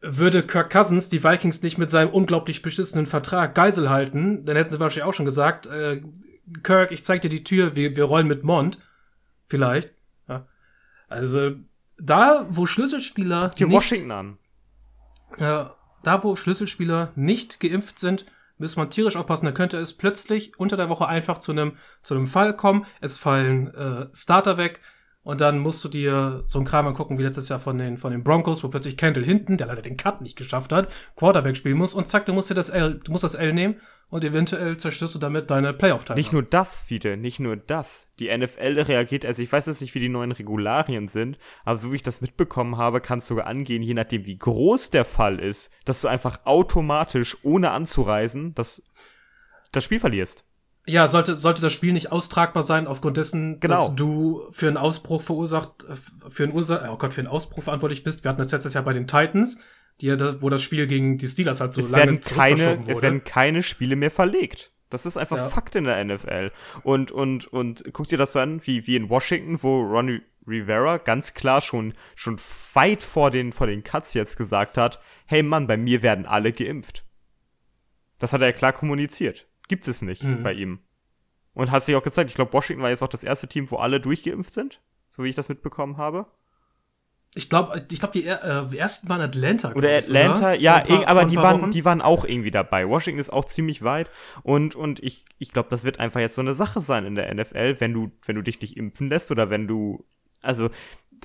Würde Kirk Cousins die Vikings nicht mit seinem unglaublich beschissenen Vertrag Geisel halten, dann hätten sie wahrscheinlich auch schon gesagt, äh, Kirk, ich zeig dir die Tür, wir, wir rollen mit Mond. Vielleicht. Ja. Also, da, wo Schlüsselspieler Die nicht, Washington an. äh, da, wo Schlüsselspieler nicht geimpft sind, muss man tierisch aufpassen. Da könnte es plötzlich unter der Woche einfach zu einem zu einem Fall kommen. Es fallen äh, Starter weg und dann musst du dir so ein Kram angucken wie letztes Jahr von den von den Broncos, wo plötzlich Kendall hinten, der leider den Cut nicht geschafft hat, Quarterback spielen muss und zack, du musst dir das L, du musst das L nehmen und eventuell zerstörst du damit deine Playoff-Teilnahme. Nicht nur das, Fiete, nicht nur das. Die NFL reagiert, also ich weiß jetzt nicht, wie die neuen Regularien sind, aber so wie ich das mitbekommen habe, kann es sogar angehen, je nachdem, wie groß der Fall ist, dass du einfach automatisch, ohne anzureisen, das, das Spiel verlierst. Ja, sollte, sollte das Spiel nicht austragbar sein, aufgrund dessen, Genau. dass du für einen Ausbruch verursacht, für einen Ursa oh Gott, für einen Ausbruch verantwortlich bist. Wir hatten das letztes Jahr bei den Titans, die wo das Spiel gegen die Steelers halt so es lange werden keine, zurückverschoben es wurde. werden keine Spiele mehr verlegt. Das ist einfach Ja. Fakt in der NFL. Und, und, und guck dir das so an, wie, wie in Washington, wo Ronnie Rivera ganz klar schon, schon weit vor den, vor den Cuts jetzt gesagt hat, hey Mann, bei mir werden alle geimpft. Das hat er klar kommuniziert. Gibt es nicht Mhm. bei ihm. Und hat sich auch gezeigt, ich glaube, Washington war jetzt auch das erste Team, wo alle durchgeimpft sind, so wie ich das mitbekommen habe. Ich glaube, ich glaub, die äh, ersten waren Atlanta. Oder Atlanta, Vor ja, paar- irg- aber die waren, Wochen. die waren auch irgendwie dabei. Washington ist auch ziemlich weit und, und ich, ich glaube, das wird einfach jetzt so eine Sache sein in der NFL, wenn du, wenn du dich nicht impfen lässt oder wenn du, also,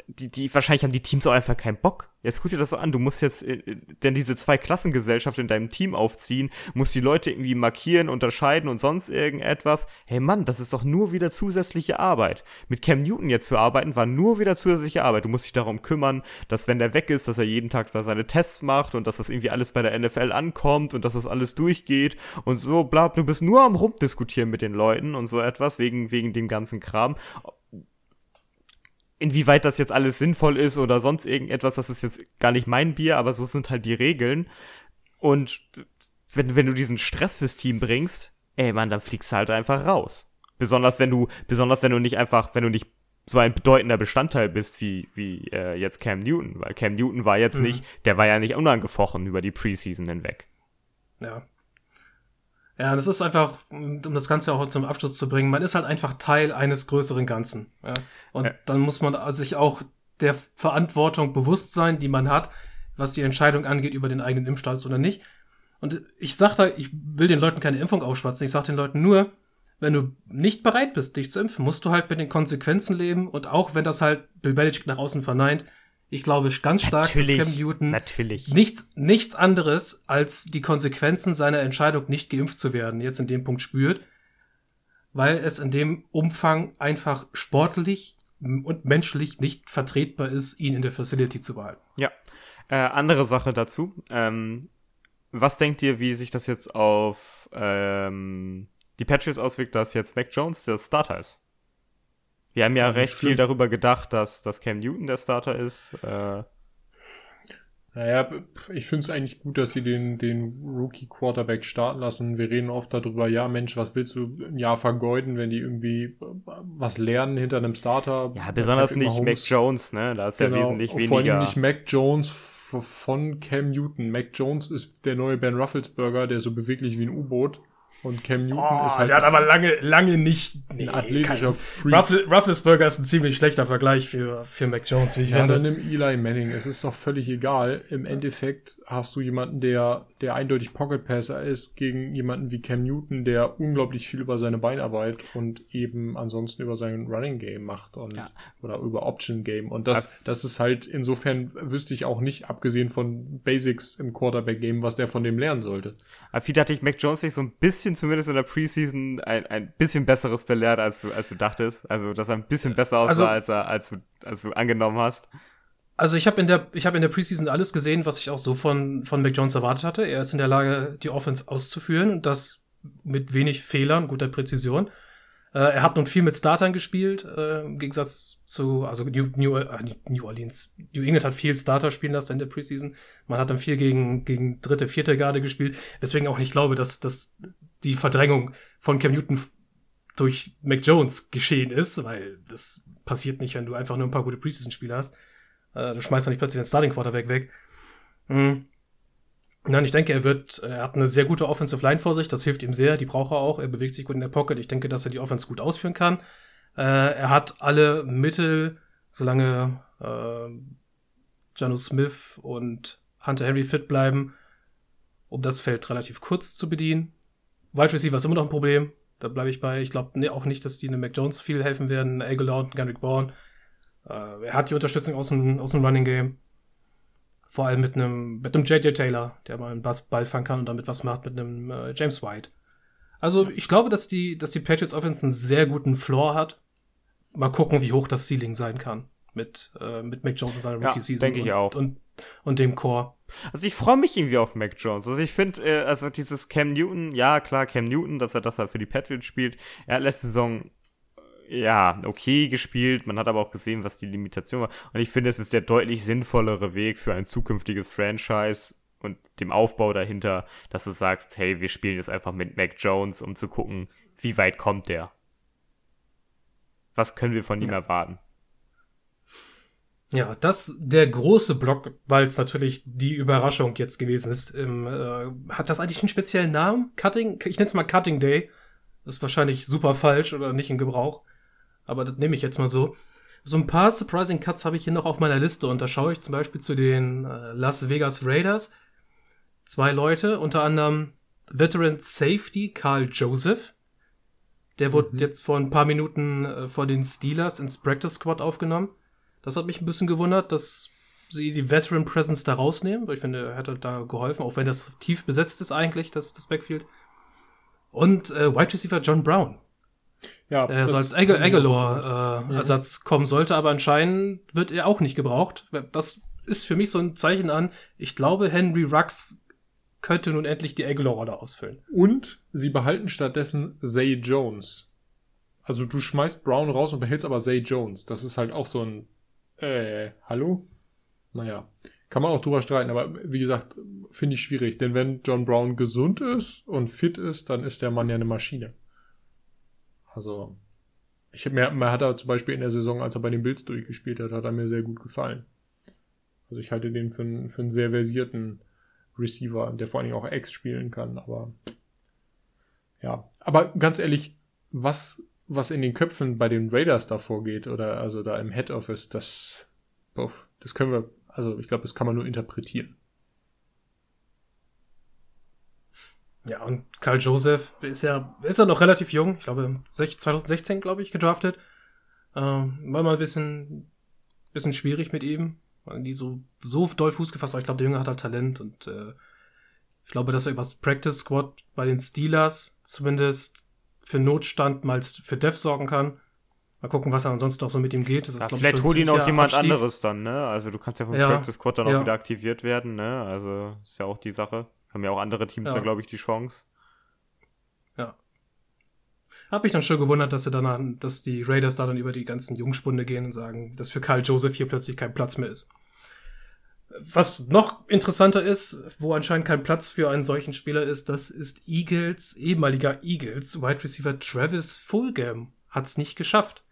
die, die, wahrscheinlich haben die Teams auch einfach keinen Bock. Jetzt guck dir das so an, du musst jetzt äh, denn diese zwei Klassengesellschaft in deinem Team aufziehen, musst die Leute irgendwie markieren, unterscheiden und sonst irgendetwas. Hey Mann, das ist doch nur wieder zusätzliche Arbeit. Mit Cam Newton jetzt zu arbeiten, war nur wieder zusätzliche Arbeit. Du musst dich darum kümmern, dass wenn der weg ist, dass er jeden Tag da seine Tests macht und dass das irgendwie alles bei der NFL ankommt und dass das alles durchgeht und so, bla, du bist nur am rumdiskutieren mit den Leuten und so etwas wegen, wegen dem ganzen Kram inwieweit das jetzt alles sinnvoll ist oder sonst irgendetwas, das ist jetzt gar nicht mein Bier, aber so sind halt die Regeln. Und wenn, wenn du diesen Stress fürs Team bringst, ey Mann, dann fliegst du halt einfach raus. Besonders wenn du, besonders wenn du nicht einfach, wenn du nicht so ein bedeutender Bestandteil bist wie, wie äh, jetzt Cam Newton, weil Cam Newton war jetzt Mhm. nicht, der war ja nicht unangefochten über die Preseason hinweg. Ja. Ja, das ist einfach, um das Ganze auch zum Abschluss zu bringen, man ist halt einfach Teil eines größeren Ganzen. Ja? Und Ja. dann muss man sich auch der Verantwortung bewusst sein, die man hat, was die Entscheidung angeht, über den eigenen Impfstatus oder nicht. Und ich sag da, ich will den Leuten keine Impfung aufschwatzen, ich sag den Leuten nur, wenn du nicht bereit bist, dich zu impfen, musst du halt mit den Konsequenzen leben und auch wenn das halt Bill Belichick nach außen verneint, ich glaube ganz stark, dass Cam Newton natürlich. nichts, nichts anderes als die Konsequenzen seiner Entscheidung, nicht geimpft zu werden, jetzt in dem Punkt spürt. weil es in dem Umfang einfach sportlich und menschlich nicht vertretbar ist, ihn in der Facility zu behalten. Ja. Äh, andere Sache dazu. Ähm, was denkt ihr, wie sich das jetzt auf ähm, die Patches auswirkt, dass jetzt Mac Jones der Starter ist? Wir haben ja, recht viel darüber gedacht, dass, dass Cam Newton der Starter ist. Äh, naja, ich finde es eigentlich gut, dass sie den, den Rookie-Quarterback starten lassen. Wir reden oft darüber, ja Mensch, was willst du ein Jahr vergeuden, wenn die irgendwie äh, was lernen hinter einem Starter? Ja, besonders nicht Mac Jones, ne? Da ist genau. ja wesentlich weniger. Vor allem nicht Mac Jones von Cam Newton. Mac Jones ist der neue Ben Rufflesburger, der so beweglich wie ein U-Boot. Und Cam Newton oh, ist halt. Der hat aber lange, lange nicht. Nee, ein athletischer Freak. Ruffle, Rufflesburger ist ein ziemlich schlechter Vergleich für, für Mac Jones, wie ich ja, finde. dann nimm Eli Manning. Es ist doch völlig egal. Im Endeffekt hast du jemanden, der, der eindeutig Pocket Passer ist, gegen jemanden wie Cam Newton, der unglaublich viel über seine Beinarbeit und eben ansonsten über sein Running Game macht und, ja. oder über Option Game. Und das, das ist halt, insofern wüsste ich auch nicht, abgesehen von Basics im Quarterback Game, was der von dem lernen sollte. Aber viel hatte ich Mac Jones nicht so ein bisschen bisschen zumindest in der Preseason ein, ein bisschen besseres belehrt, als du, als du dachtest. Also, dass er ein bisschen besser aussah, also, als, er, als, du, als du angenommen hast. Also ich habe in der ich habe in der Preseason alles gesehen, was ich auch so von von Mac Jones erwartet hatte. Er ist in der Lage, die Offense auszuführen und das mit wenig Fehlern, guter Präzision. Äh, er hat nun viel mit Startern gespielt, äh, im Gegensatz zu, also New, New, äh, New Orleans. New England hat viel Starter spielen lassen in der Preseason. Man hat dann viel gegen, gegen dritte, vierte Garde gespielt. Deswegen auch nicht glaube, dass, dass die Verdrängung von Cam Newton durch Mac Jones geschehen ist, weil das passiert nicht, wenn du einfach nur ein paar gute Preseason-Spieler hast. Äh, du schmeißt dann nicht plötzlich den Starting Quarterback weg. Mhm. Nein, ich denke, er wird, er hat eine sehr gute Offensive Line vor sich, das hilft ihm sehr, die braucht er auch, er bewegt sich gut in der Pocket, ich denke, dass er die Offense gut ausführen kann. Äh, er hat alle Mittel, solange äh, Jano Smith und Hunter Henry fit bleiben, um das Feld relativ kurz zu bedienen. Wide Receiver ist immer noch ein Problem, da bleibe ich bei. Ich glaube ne, auch nicht, dass die eine Mac Jones viel helfen werden, Aguilar und Gendrick Bourne. Äh, er hat die Unterstützung aus dem, aus dem Running Game. Vor allem mit einem, mit einem JJ Taylor, der mal einen Ball fangen kann und damit was macht mit einem äh, James White. Also ich glaube, dass die, dass die Patriots Offense einen sehr guten Floor hat. Mal gucken, wie hoch das Ceiling sein kann mit, äh, mit Mac Jones in seiner Rookie Season. Ja, denke ich auch. Und, und dem Core. Also ich freue mich irgendwie auf Mac Jones. Also ich finde, äh, also dieses Cam Newton, ja klar, Cam Newton, dass er das halt für die Patriots spielt. Er hat letzte Saison ja, okay gespielt. Man hat aber auch gesehen, was die Limitation war. Und ich finde, es ist der deutlich sinnvollere Weg für ein zukünftiges Franchise und dem Aufbau dahinter, dass du sagst, hey, wir spielen jetzt einfach mit Mac Jones, um zu gucken, wie weit kommt der? Was können wir von ihm erwarten? Ja, das der große Block, weil es natürlich die Überraschung jetzt gewesen ist. Im, äh, hat das eigentlich einen speziellen Namen? Cutting? Ich nenne es mal Cutting Day. Das ist wahrscheinlich super falsch oder nicht in Gebrauch aber das nehme ich jetzt mal so. So ein paar Surprising Cuts habe ich hier noch auf meiner Liste und da schaue ich zum Beispiel zu den äh, Las Vegas Raiders. Zwei Leute, unter anderem Veteran Safety Carl Joseph. Der wurde mhm. jetzt vor ein paar Minuten äh, vor den Steelers ins Practice Squad aufgenommen. Das hat mich ein bisschen gewundert, dass sie die Veteran Presence da rausnehmen. Ich finde, er hätte da geholfen, auch wenn das tief besetzt ist eigentlich, das, das Backfield. Und äh, Wide Receiver John Brown. Ja, der so als Aguilar-Ersatz äh, kommen sollte, aber anscheinend wird er auch nicht gebraucht. Das ist für mich so ein Zeichen an, ich glaube, Henry Rux könnte nun endlich die Aguilar-Rolle ausfüllen. Und sie behalten stattdessen Zay Jones. Also du schmeißt Brown raus und behältst aber Zay Jones. Das ist halt auch so ein äh, hallo? Naja, kann man auch drüber streiten, aber wie gesagt, finde ich schwierig, denn wenn John Brown gesund ist und fit ist, dann ist der Mann ja eine Maschine. Also, ich mir, mir hat er zum Beispiel in der Saison, als er bei den Bills durchgespielt hat, hat er mir sehr gut gefallen. Also ich halte den für, einen, für einen sehr versierten Receiver, der vor allen Dingen auch X spielen kann, aber ja. Aber ganz ehrlich, was, was in den Köpfen bei den Raiders da vorgeht, oder also da im Head Office, das, boah, das können wir, also ich glaube, das kann man nur interpretieren. Ja, und Karl Joseph ist ja, ist ja noch relativ jung. Ich glaube, 2016, glaube ich, gedraftet. Ähm, war mal ein bisschen, bisschen schwierig mit ihm. Weil die so, so doll Fuß gefasst, aber ich glaube, der Junge hat halt Talent und äh, ich glaube, dass er übers Practice Squad bei den Steelers zumindest für Notstand mal für Dev sorgen kann. Mal gucken, was er ansonsten auch so mit ihm geht. Das Ja, ist, ich, vielleicht holt ihn auch jemand Abstieg. anderes dann, ne? Also du kannst ja vom Ja, Practice Squad dann auch ja. wieder aktiviert werden, ne? Also ist ja auch die Sache. Haben ja auch andere Teams Ja. da, glaube ich, die Chance. Hab mich dann schon gewundert, dass sie dann, an- dass die Raiders da dann über die ganzen Jungspunde gehen und sagen, dass für Kyle Joseph hier plötzlich kein Platz mehr ist. Was noch interessanter ist, wo anscheinend kein Platz für einen solchen Spieler ist, das ist Eagles, ehemaliger Eagles, Wide Receiver Travis Fulgham. Hat's nicht geschafft.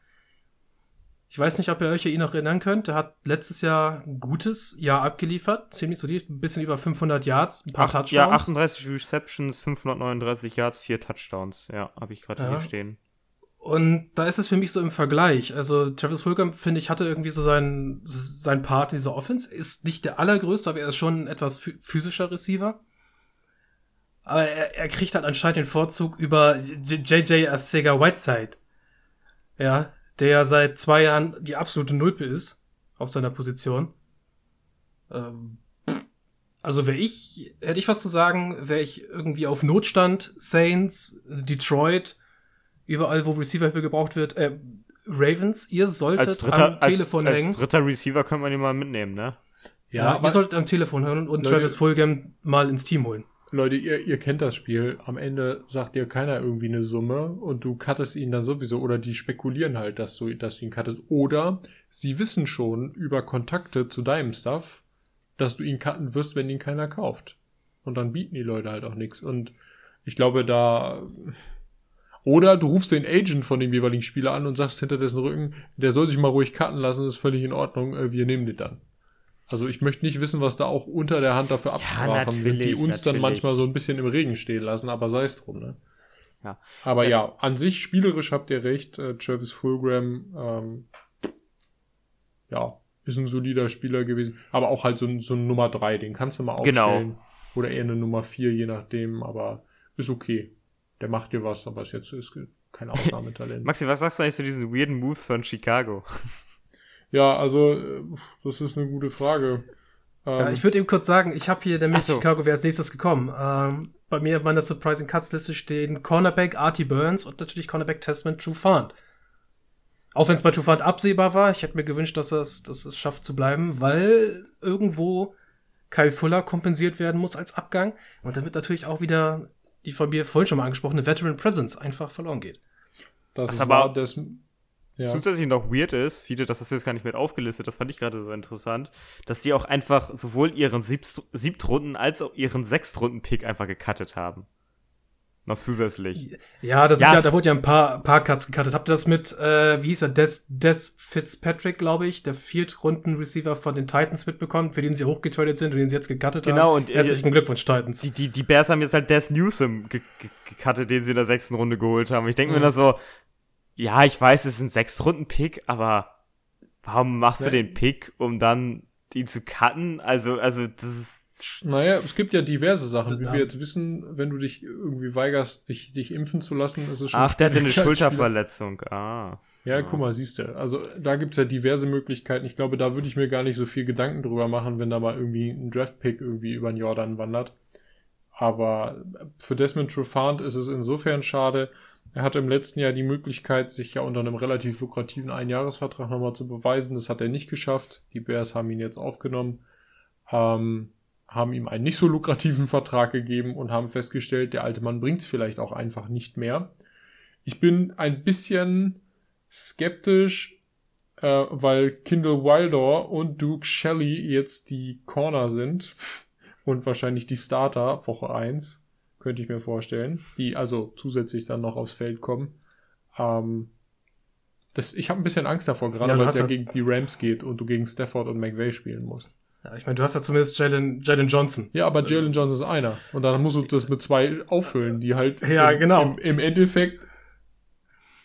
Ich weiß nicht, ob ihr euch an ihn noch erinnern könnt. Er hat letztes Jahr ein gutes Jahr abgeliefert. Ziemlich solid. Ein bisschen über 500 Yards, ein paar Ach, Touchdowns. ja, 38 Receptions, 539 Yards, 4 Touchdowns. Ja, habe ich gerade Ja. hier stehen. Und da ist es für mich so im Vergleich. Also Travis Fulgham, finde ich, hatte irgendwie so seinen, sein Part in dieser Offense. Ist nicht der allergrößte, aber er ist schon ein etwas phys- physischer Receiver. Aber er, er kriegt halt anscheinend den Vorzug über JJ Arcega Whiteside. Ja, der seit zwei Jahren die absolute Nulpe ist auf seiner Position. Ähm, also wäre ich, hätte ich was zu sagen, wäre ich irgendwie auf Notstand, Saints, Detroit, überall, wo Receiver für gebraucht wird, äh, Ravens, ihr solltet Als dritter, am Telefon als, hängen. als dritter Receiver könnte man ihn mal mitnehmen, ne? ja, aber ihr solltet am Telefon hören und Leute- Travis Fulgham mal ins Team holen. Leute, ihr, ihr kennt das Spiel. Am Ende sagt dir keiner irgendwie eine Summe und du cuttest ihn dann sowieso oder die spekulieren halt, dass du, dass du ihn cuttest. Oder sie wissen schon über Kontakte zu deinem Stuff, dass du ihn cutten wirst, wenn ihn keiner kauft. Und dann bieten die Leute halt auch nichts. Und ich glaube, da. Oder du rufst den Agent von dem jeweiligen Spieler an und sagst hinter dessen Rücken, der soll sich mal ruhig cutten lassen, ist völlig in Ordnung, äh, wir nehmen den dann. Also ich möchte nicht wissen, was da auch unter der Hand dafür Absprachen sind, die natürlich, uns dann natürlich. manchmal so ein bisschen im Regen stehen lassen, aber sei es drum, ne? Ja. Aber ja, an sich spielerisch habt ihr recht, äh, Travis Fulgham, ähm, ja, ist ein solider Spieler gewesen, aber auch halt so ein, so ein Nummer drei, den kannst du mal Genau. aufstellen. Oder eher eine Nummer vier, je nachdem, aber ist okay. Der macht dir was, aber ist jetzt ist kein [LAUGHS] Ausnahmetalent. Maxi, was sagst du eigentlich zu diesen weirden Moves von Chicago? Ja, also, äh, das ist eine gute Frage. Ja, Ähm, ich würde eben kurz sagen, ich habe hier nämlich so. Chicago wäre als nächstes gekommen. Ähm, bei mir in meiner Surprising Cuts Liste stehen Cornerback Artie Burns und natürlich Cornerback Testament Trufant. Auch wenn es bei Trufant absehbar war, ich hätte mir gewünscht, dass es, dass es schafft zu bleiben, weil irgendwo Kyle Fuller kompensiert werden muss als Abgang und damit natürlich auch wieder die von mir vorhin schon mal angesprochene Veteran Presence einfach verloren geht. das Was ist aber- wahr, das, ja. Zusätzlich noch weird ist, Fiete, das hast du jetzt gar nicht mit aufgelistet, das fand ich gerade so interessant, dass die auch einfach sowohl ihren Siebst Siebtrunden als auch ihren Sechstrunden-Pick einfach gecuttet haben. Noch zusätzlich. Ja, das Ja. Ja, da wurde ja ein paar, paar Cuts gecuttet. Habt ihr das mit, äh, wie hieß er, Des, Des Fitzpatrick, glaube ich, der Viertrunden-Receiver von den Titans mitbekommen, für den sie hochgetradet sind und den sie jetzt gecuttet haben? Genau, und, äh, Herzlichen Glückwunsch, Titans. Die, die, die Bears haben jetzt halt Des Newsom ge ge gecuttet, den sie in der sechsten Runde geholt haben. Ich denke Mhm. mir da so, ja, ich weiß, es ist ein Sechstrunden-Pick, aber warum machst du Ne? den Pick, um dann ihn zu cutten? Also, also, das ist. Naja, es gibt ja diverse Sachen, wie wir jetzt wissen, wenn du dich irgendwie weigerst, dich, dich impfen zu lassen, ist es schon. Ach, der hatte eine. Schulterverletzung. Ah. Ja, guck mal, siehst du. Also da gibt's ja diverse Möglichkeiten. Ich glaube, da würde ich mir gar nicht so viel Gedanken drüber machen, wenn da mal irgendwie ein Draft-Pick irgendwie über den Jordan wandert. Aber für Desmond Trufant ist es insofern schade. Er hatte im letzten Jahr die Möglichkeit, sich ja unter einem relativ lukrativen Einjahresvertrag nochmal zu beweisen. Das hat er nicht geschafft. Die Bears haben ihn jetzt aufgenommen, ähm, haben ihm einen nicht so lukrativen Vertrag gegeben und haben festgestellt, der alte Mann bringt's vielleicht auch einfach nicht mehr. Ich bin ein bisschen skeptisch, äh, weil Kindle Wildor und Duke Shelley jetzt die Corner sind [LAUGHS] und wahrscheinlich die Starter Woche 1, könnte ich mir vorstellen, die also zusätzlich dann noch aufs Feld kommen. Ähm, das, ich habe ein bisschen Angst davor, gerade Ja, weil es ja ja- gegen die Rams geht und du gegen Stafford und McVay spielen musst. Ja, ich meine, du hast ja zumindest Jalen, Jalen Johnson. Ja, aber Jalen Johnson ist einer. Und dann musst du das mit zwei auffüllen, die halt Ja, im, genau. im, im Endeffekt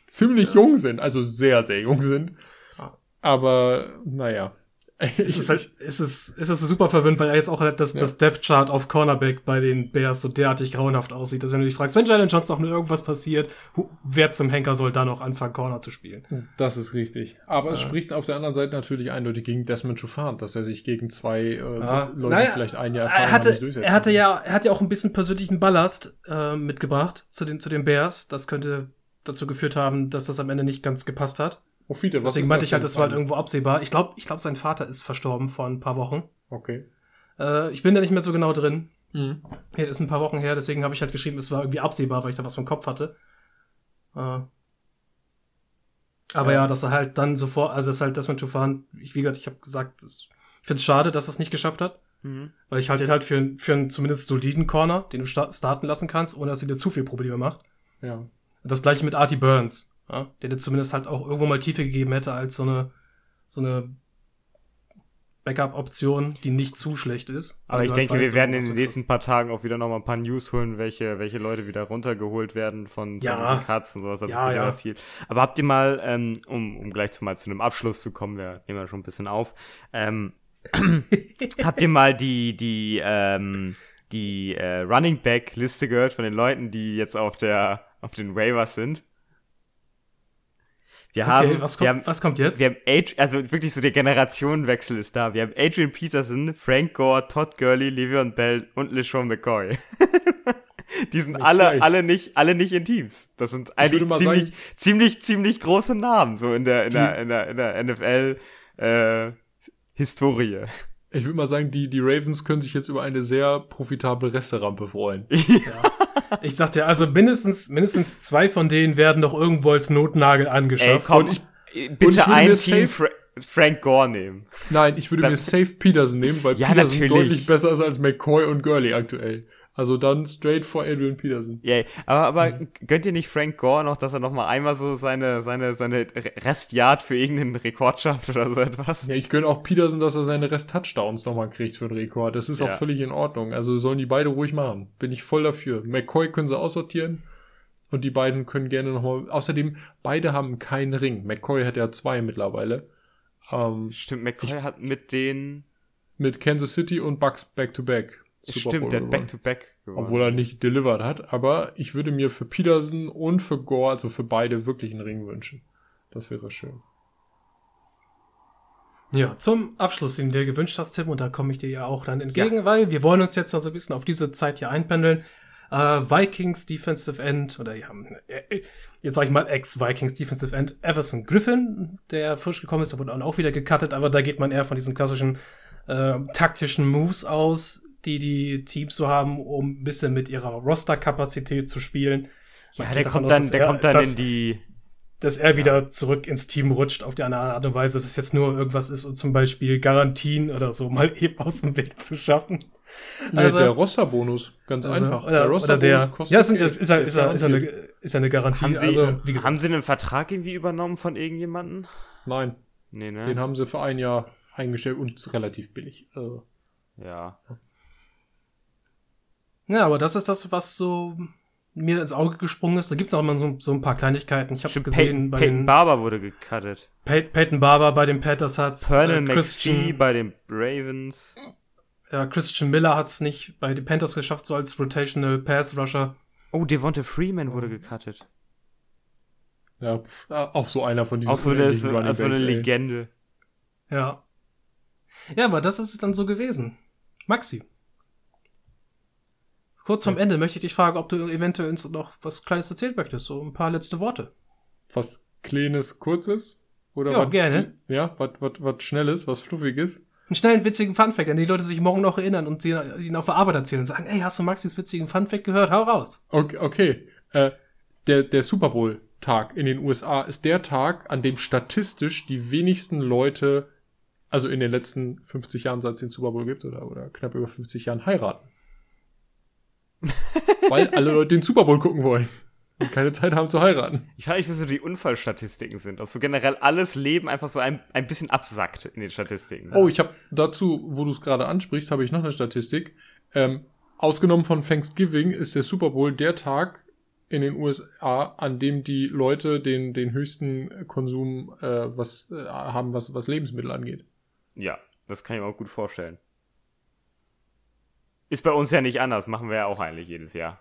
ziemlich jung sind. Also sehr, sehr jung sind. Ja. Aber naja. Es ist [LAUGHS] halt, es ist, es ist super verwirrend, weil er jetzt auch halt das, Ja. das Death-Chart auf Cornerback bei den Bears so derartig grauenhaft aussieht, dass wenn du dich fragst, wenn Jalen Johnson auch nur irgendwas passiert, wer zum Henker soll da noch anfangen, Corner zu spielen? Das ist richtig. Aber es Ja. spricht auf der anderen Seite natürlich eindeutig gegen Desmond Trufant, dass er sich gegen zwei äh, Ja. Leute Naja, vielleicht ein Jahr erfahren er hatte, nicht durchsetzen er hatte können. ja, er hat ja auch ein bisschen persönlichen Ballast äh, mitgebracht zu den, zu den Bears. Das könnte dazu geführt haben, dass das am Ende nicht ganz gepasst hat. Oh, Fiete, was Deswegen meinte ich halt, denn das war halt irgendwo absehbar. Ich glaube, ich glaube, sein Vater ist verstorben vor ein paar Wochen. Okay. Äh, ich bin da nicht mehr so genau drin. Mhm. Ja, das ist ein paar Wochen her, deswegen habe ich halt geschrieben, es war irgendwie absehbar, weil ich da was vom Kopf hatte. Äh, aber Ja. ja. dass er halt dann sofort, also das ist halt das mit fahren. Ich, wie gesagt, ich habe gesagt, das, ich finde es schade, dass er es nicht geschafft hat, Mhm. weil ich halte ihn halt für, einen- für einen zumindest soliden Corner, den du sta starten lassen kannst, ohne dass er dir zu viel Probleme macht. Ja. Das gleiche mit Artie Burns, ja, der dir zumindest halt auch irgendwo mal Tiefe gegeben hätte als so eine, so eine Backup-Option, die nicht zu schlecht ist. Aber ich halt denke, weißt, wir werden in den nächsten paar Tagen auch wieder noch mal ein paar News holen, welche, welche Leute wieder runtergeholt werden von, Ja. Cuts und sowas. Ja, ja. viel. Aber habt ihr mal, ähm, um, um gleich zu mal zu einem Abschluss zu kommen, wir nehmen ja schon ein bisschen auf, ähm, [LAUGHS] habt ihr mal die, die, ähm, die äh, Running Back Liste gehört von den Leuten, die jetzt auf der, auf den Waivers sind? Wir Okay, haben, was, wir kommt, haben was kommt jetzt? wir haben Ad also wirklich so der Generationenwechsel ist da. Wir haben Adrian Peterson, Frank Gore, Todd Gurley, Le'Veon Bell und LeSean McCoy. [LAUGHS] Die sind Nicht alle, schlecht. alle nicht, alle nicht in Teams. Das sind eigentlich ziemlich, sagen- ziemlich, ziemlich große Namen, so in der, in der, in der, in der NFL, äh, Historie. Ich würde mal sagen, die, die Ravens können sich jetzt über eine sehr profitable Resterampe freuen. [LAUGHS] Ich sag dir, also mindestens, mindestens zwei von denen werden noch irgendwo als Notnagel Ey, angeschafft. komm, und ich- äh, und bitte ich würde ein mir Team safe- Fra Frank Gore nehmen. Nein, ich würde Dann- mir safe Peterson nehmen, weil Ja, Peterson natürlich. deutlich besser ist als McCoy und Gurley aktuell. Also dann straight for Adrian Peterson. Yay. Aber, aber gönnt ihr nicht Frank Gore noch, dass er noch mal einmal so seine, seine, seine Restjagd für irgendeinen Rekord schafft oder so etwas? Ja, ich gönne auch Peterson, dass er seine Rest-Touchdowns nochmal kriegt für den Rekord. Das ist Ja. auch völlig in Ordnung. Also sollen die beide ruhig machen. Bin ich voll dafür. McCoy können sie aussortieren. Und die beiden können gerne nochmal. Außerdem, beide haben keinen Ring. McCoy hat ja zwei mittlerweile. Ähm, Stimmt, McCoy hat mit den, mit Kansas City und Bucks back-to-back. Super Bowl stimmt, der hat gewonnen. Back-to-Back gewonnen. Obwohl er nicht delivered hat. Aber ich würde mir für Peterson und für Gore, also für beide, wirklich einen Ring wünschen. Das wäre schön. Ja, zum Abschluss, den du dir gewünscht hast, Tim, und da komme ich dir ja auch dann entgegen, weil wir wollen uns jetzt noch so ein bisschen auf diese Zeit hier einpendeln. Äh, Vikings Defensive End, oder ja, äh, jetzt sage ich mal Ex-Vikings Defensive End, Everson Griffin, der frisch gekommen ist, der wurde dann auch wieder gecuttet, aber da geht man eher von diesen klassischen äh, taktischen Moves aus, die die Teams so haben, um ein bisschen mit ihrer Roster-Kapazität zu spielen. Man ja, der kommt aus, dann, dass der er- kommt dann dass- in die, dass er wieder zurück ins Team rutscht auf die eine Art und Weise, dass es jetzt nur irgendwas ist, um zum Beispiel Garantien oder so mal [LAUGHS] eben aus dem Weg zu schaffen. Also- ja, der Rosterbonus, ganz einfach. Oder, der, ja, ist, ist, ist, er, ist, ist, eine, ist eine Garantie. haben sie, also, wie gesagt, haben sie einen Vertrag irgendwie übernommen von irgendjemanden? Nein, Nee, ne? den haben sie für ein Jahr eingestellt und ist relativ billig. Also, ja. Ja, aber das ist das, was so mir ins Auge gesprungen ist. Da gibt's auch immer so, so ein paar Kleinigkeiten. Ich habe gesehen Peyton, bei Peyton den Barber wurde gecuttet. Pey Peyton Barber bei den Panthers hat's, Pernell äh, McPhee bei den Ravens. ja, Christian Miller hat's nicht bei den Panthers geschafft, so als Rotational Pass Rusher. Oh, Devonta Freeman wurde gecuttet. ja, pf, auch so einer von diesen Auch so eine, so, Running so eine Backs, ey. Legende. Ja. Ja, aber das ist es dann so gewesen. Maxi. Kurz vorm Ende möchte ich dich fragen, ob du eventuell uns noch was Kleines erzählen möchtest. So ein paar letzte Worte. Was Kleines, Kurzes? Oder Ja, was, gerne. Ja, was, was, was Schnelles, was Fluffiges? Einen schnellen, witzigen Funfact, an den die Leute sich morgen noch erinnern und sie ihn auf der Arbeit erzählen und sagen, ey, hast du Maxis witzigen Funfact gehört? Hau raus. Okay, okay. Äh, der, der Super Bowl-Tag in den USA ist der Tag, an dem statistisch die wenigsten Leute, also in den letzten 50 Jahren, seit es den Super Bowl gibt, oder, oder knapp über 50 Jahren, heiraten. [LAUGHS] Weil alle Leute den Super Bowl gucken wollen und keine Zeit haben zu heiraten. Ich frage mich, was so die Unfallstatistiken sind. Ob so generell alles Leben einfach so ein, ein bisschen absackt in den Statistiken. Oh, ich habe dazu, wo du es gerade ansprichst, habe ich noch eine Statistik. Ähm, ausgenommen von Thanksgiving ist der Super Bowl der Tag in den USA, an dem die Leute den, den höchsten Konsum äh, was, äh, haben, was, was Lebensmittel angeht. Ja, das kann ich mir auch gut vorstellen. Ist bei uns ja nicht anders, machen wir ja auch eigentlich jedes Jahr.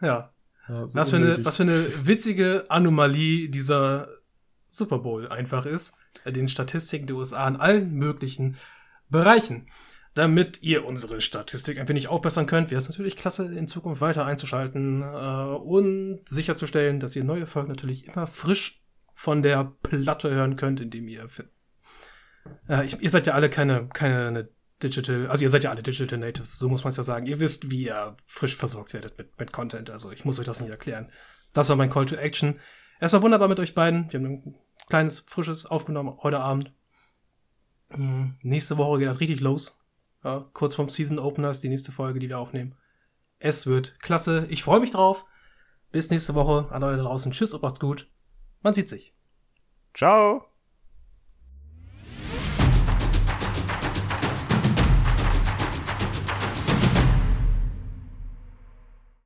Ja. Ja, so Was für, eine, was für eine witzige Anomalie dieser Super Bowl einfach ist. Bei den Statistiken der USA in allen möglichen Bereichen. damit ihr unsere Statistik ein wenig aufbessern könnt, wäre es natürlich klasse, in Zukunft weiter einzuschalten äh, und sicherzustellen, dass ihr neue Folgen natürlich immer frisch von der Platte hören könnt, indem ihr. Äh, ich, ihr seid ja alle keine, keine Digital, also ihr seid ja alle Digital Natives, so muss man es ja sagen. Ihr wisst, wie ihr frisch versorgt werdet mit, mit Content. Also ich muss euch das nicht erklären. Das war mein Call to Action. Es war wunderbar mit euch beiden. Wir haben ein kleines, frisches aufgenommen heute Abend. Hm, nächste Woche geht das richtig los. Ja, kurz vorm Season Opener ist die nächste Folge, die wir aufnehmen. Es wird klasse. Ich freue mich drauf. Bis nächste Woche. An euch da draußen. Tschüss und macht's gut. Man sieht sich. Ciao.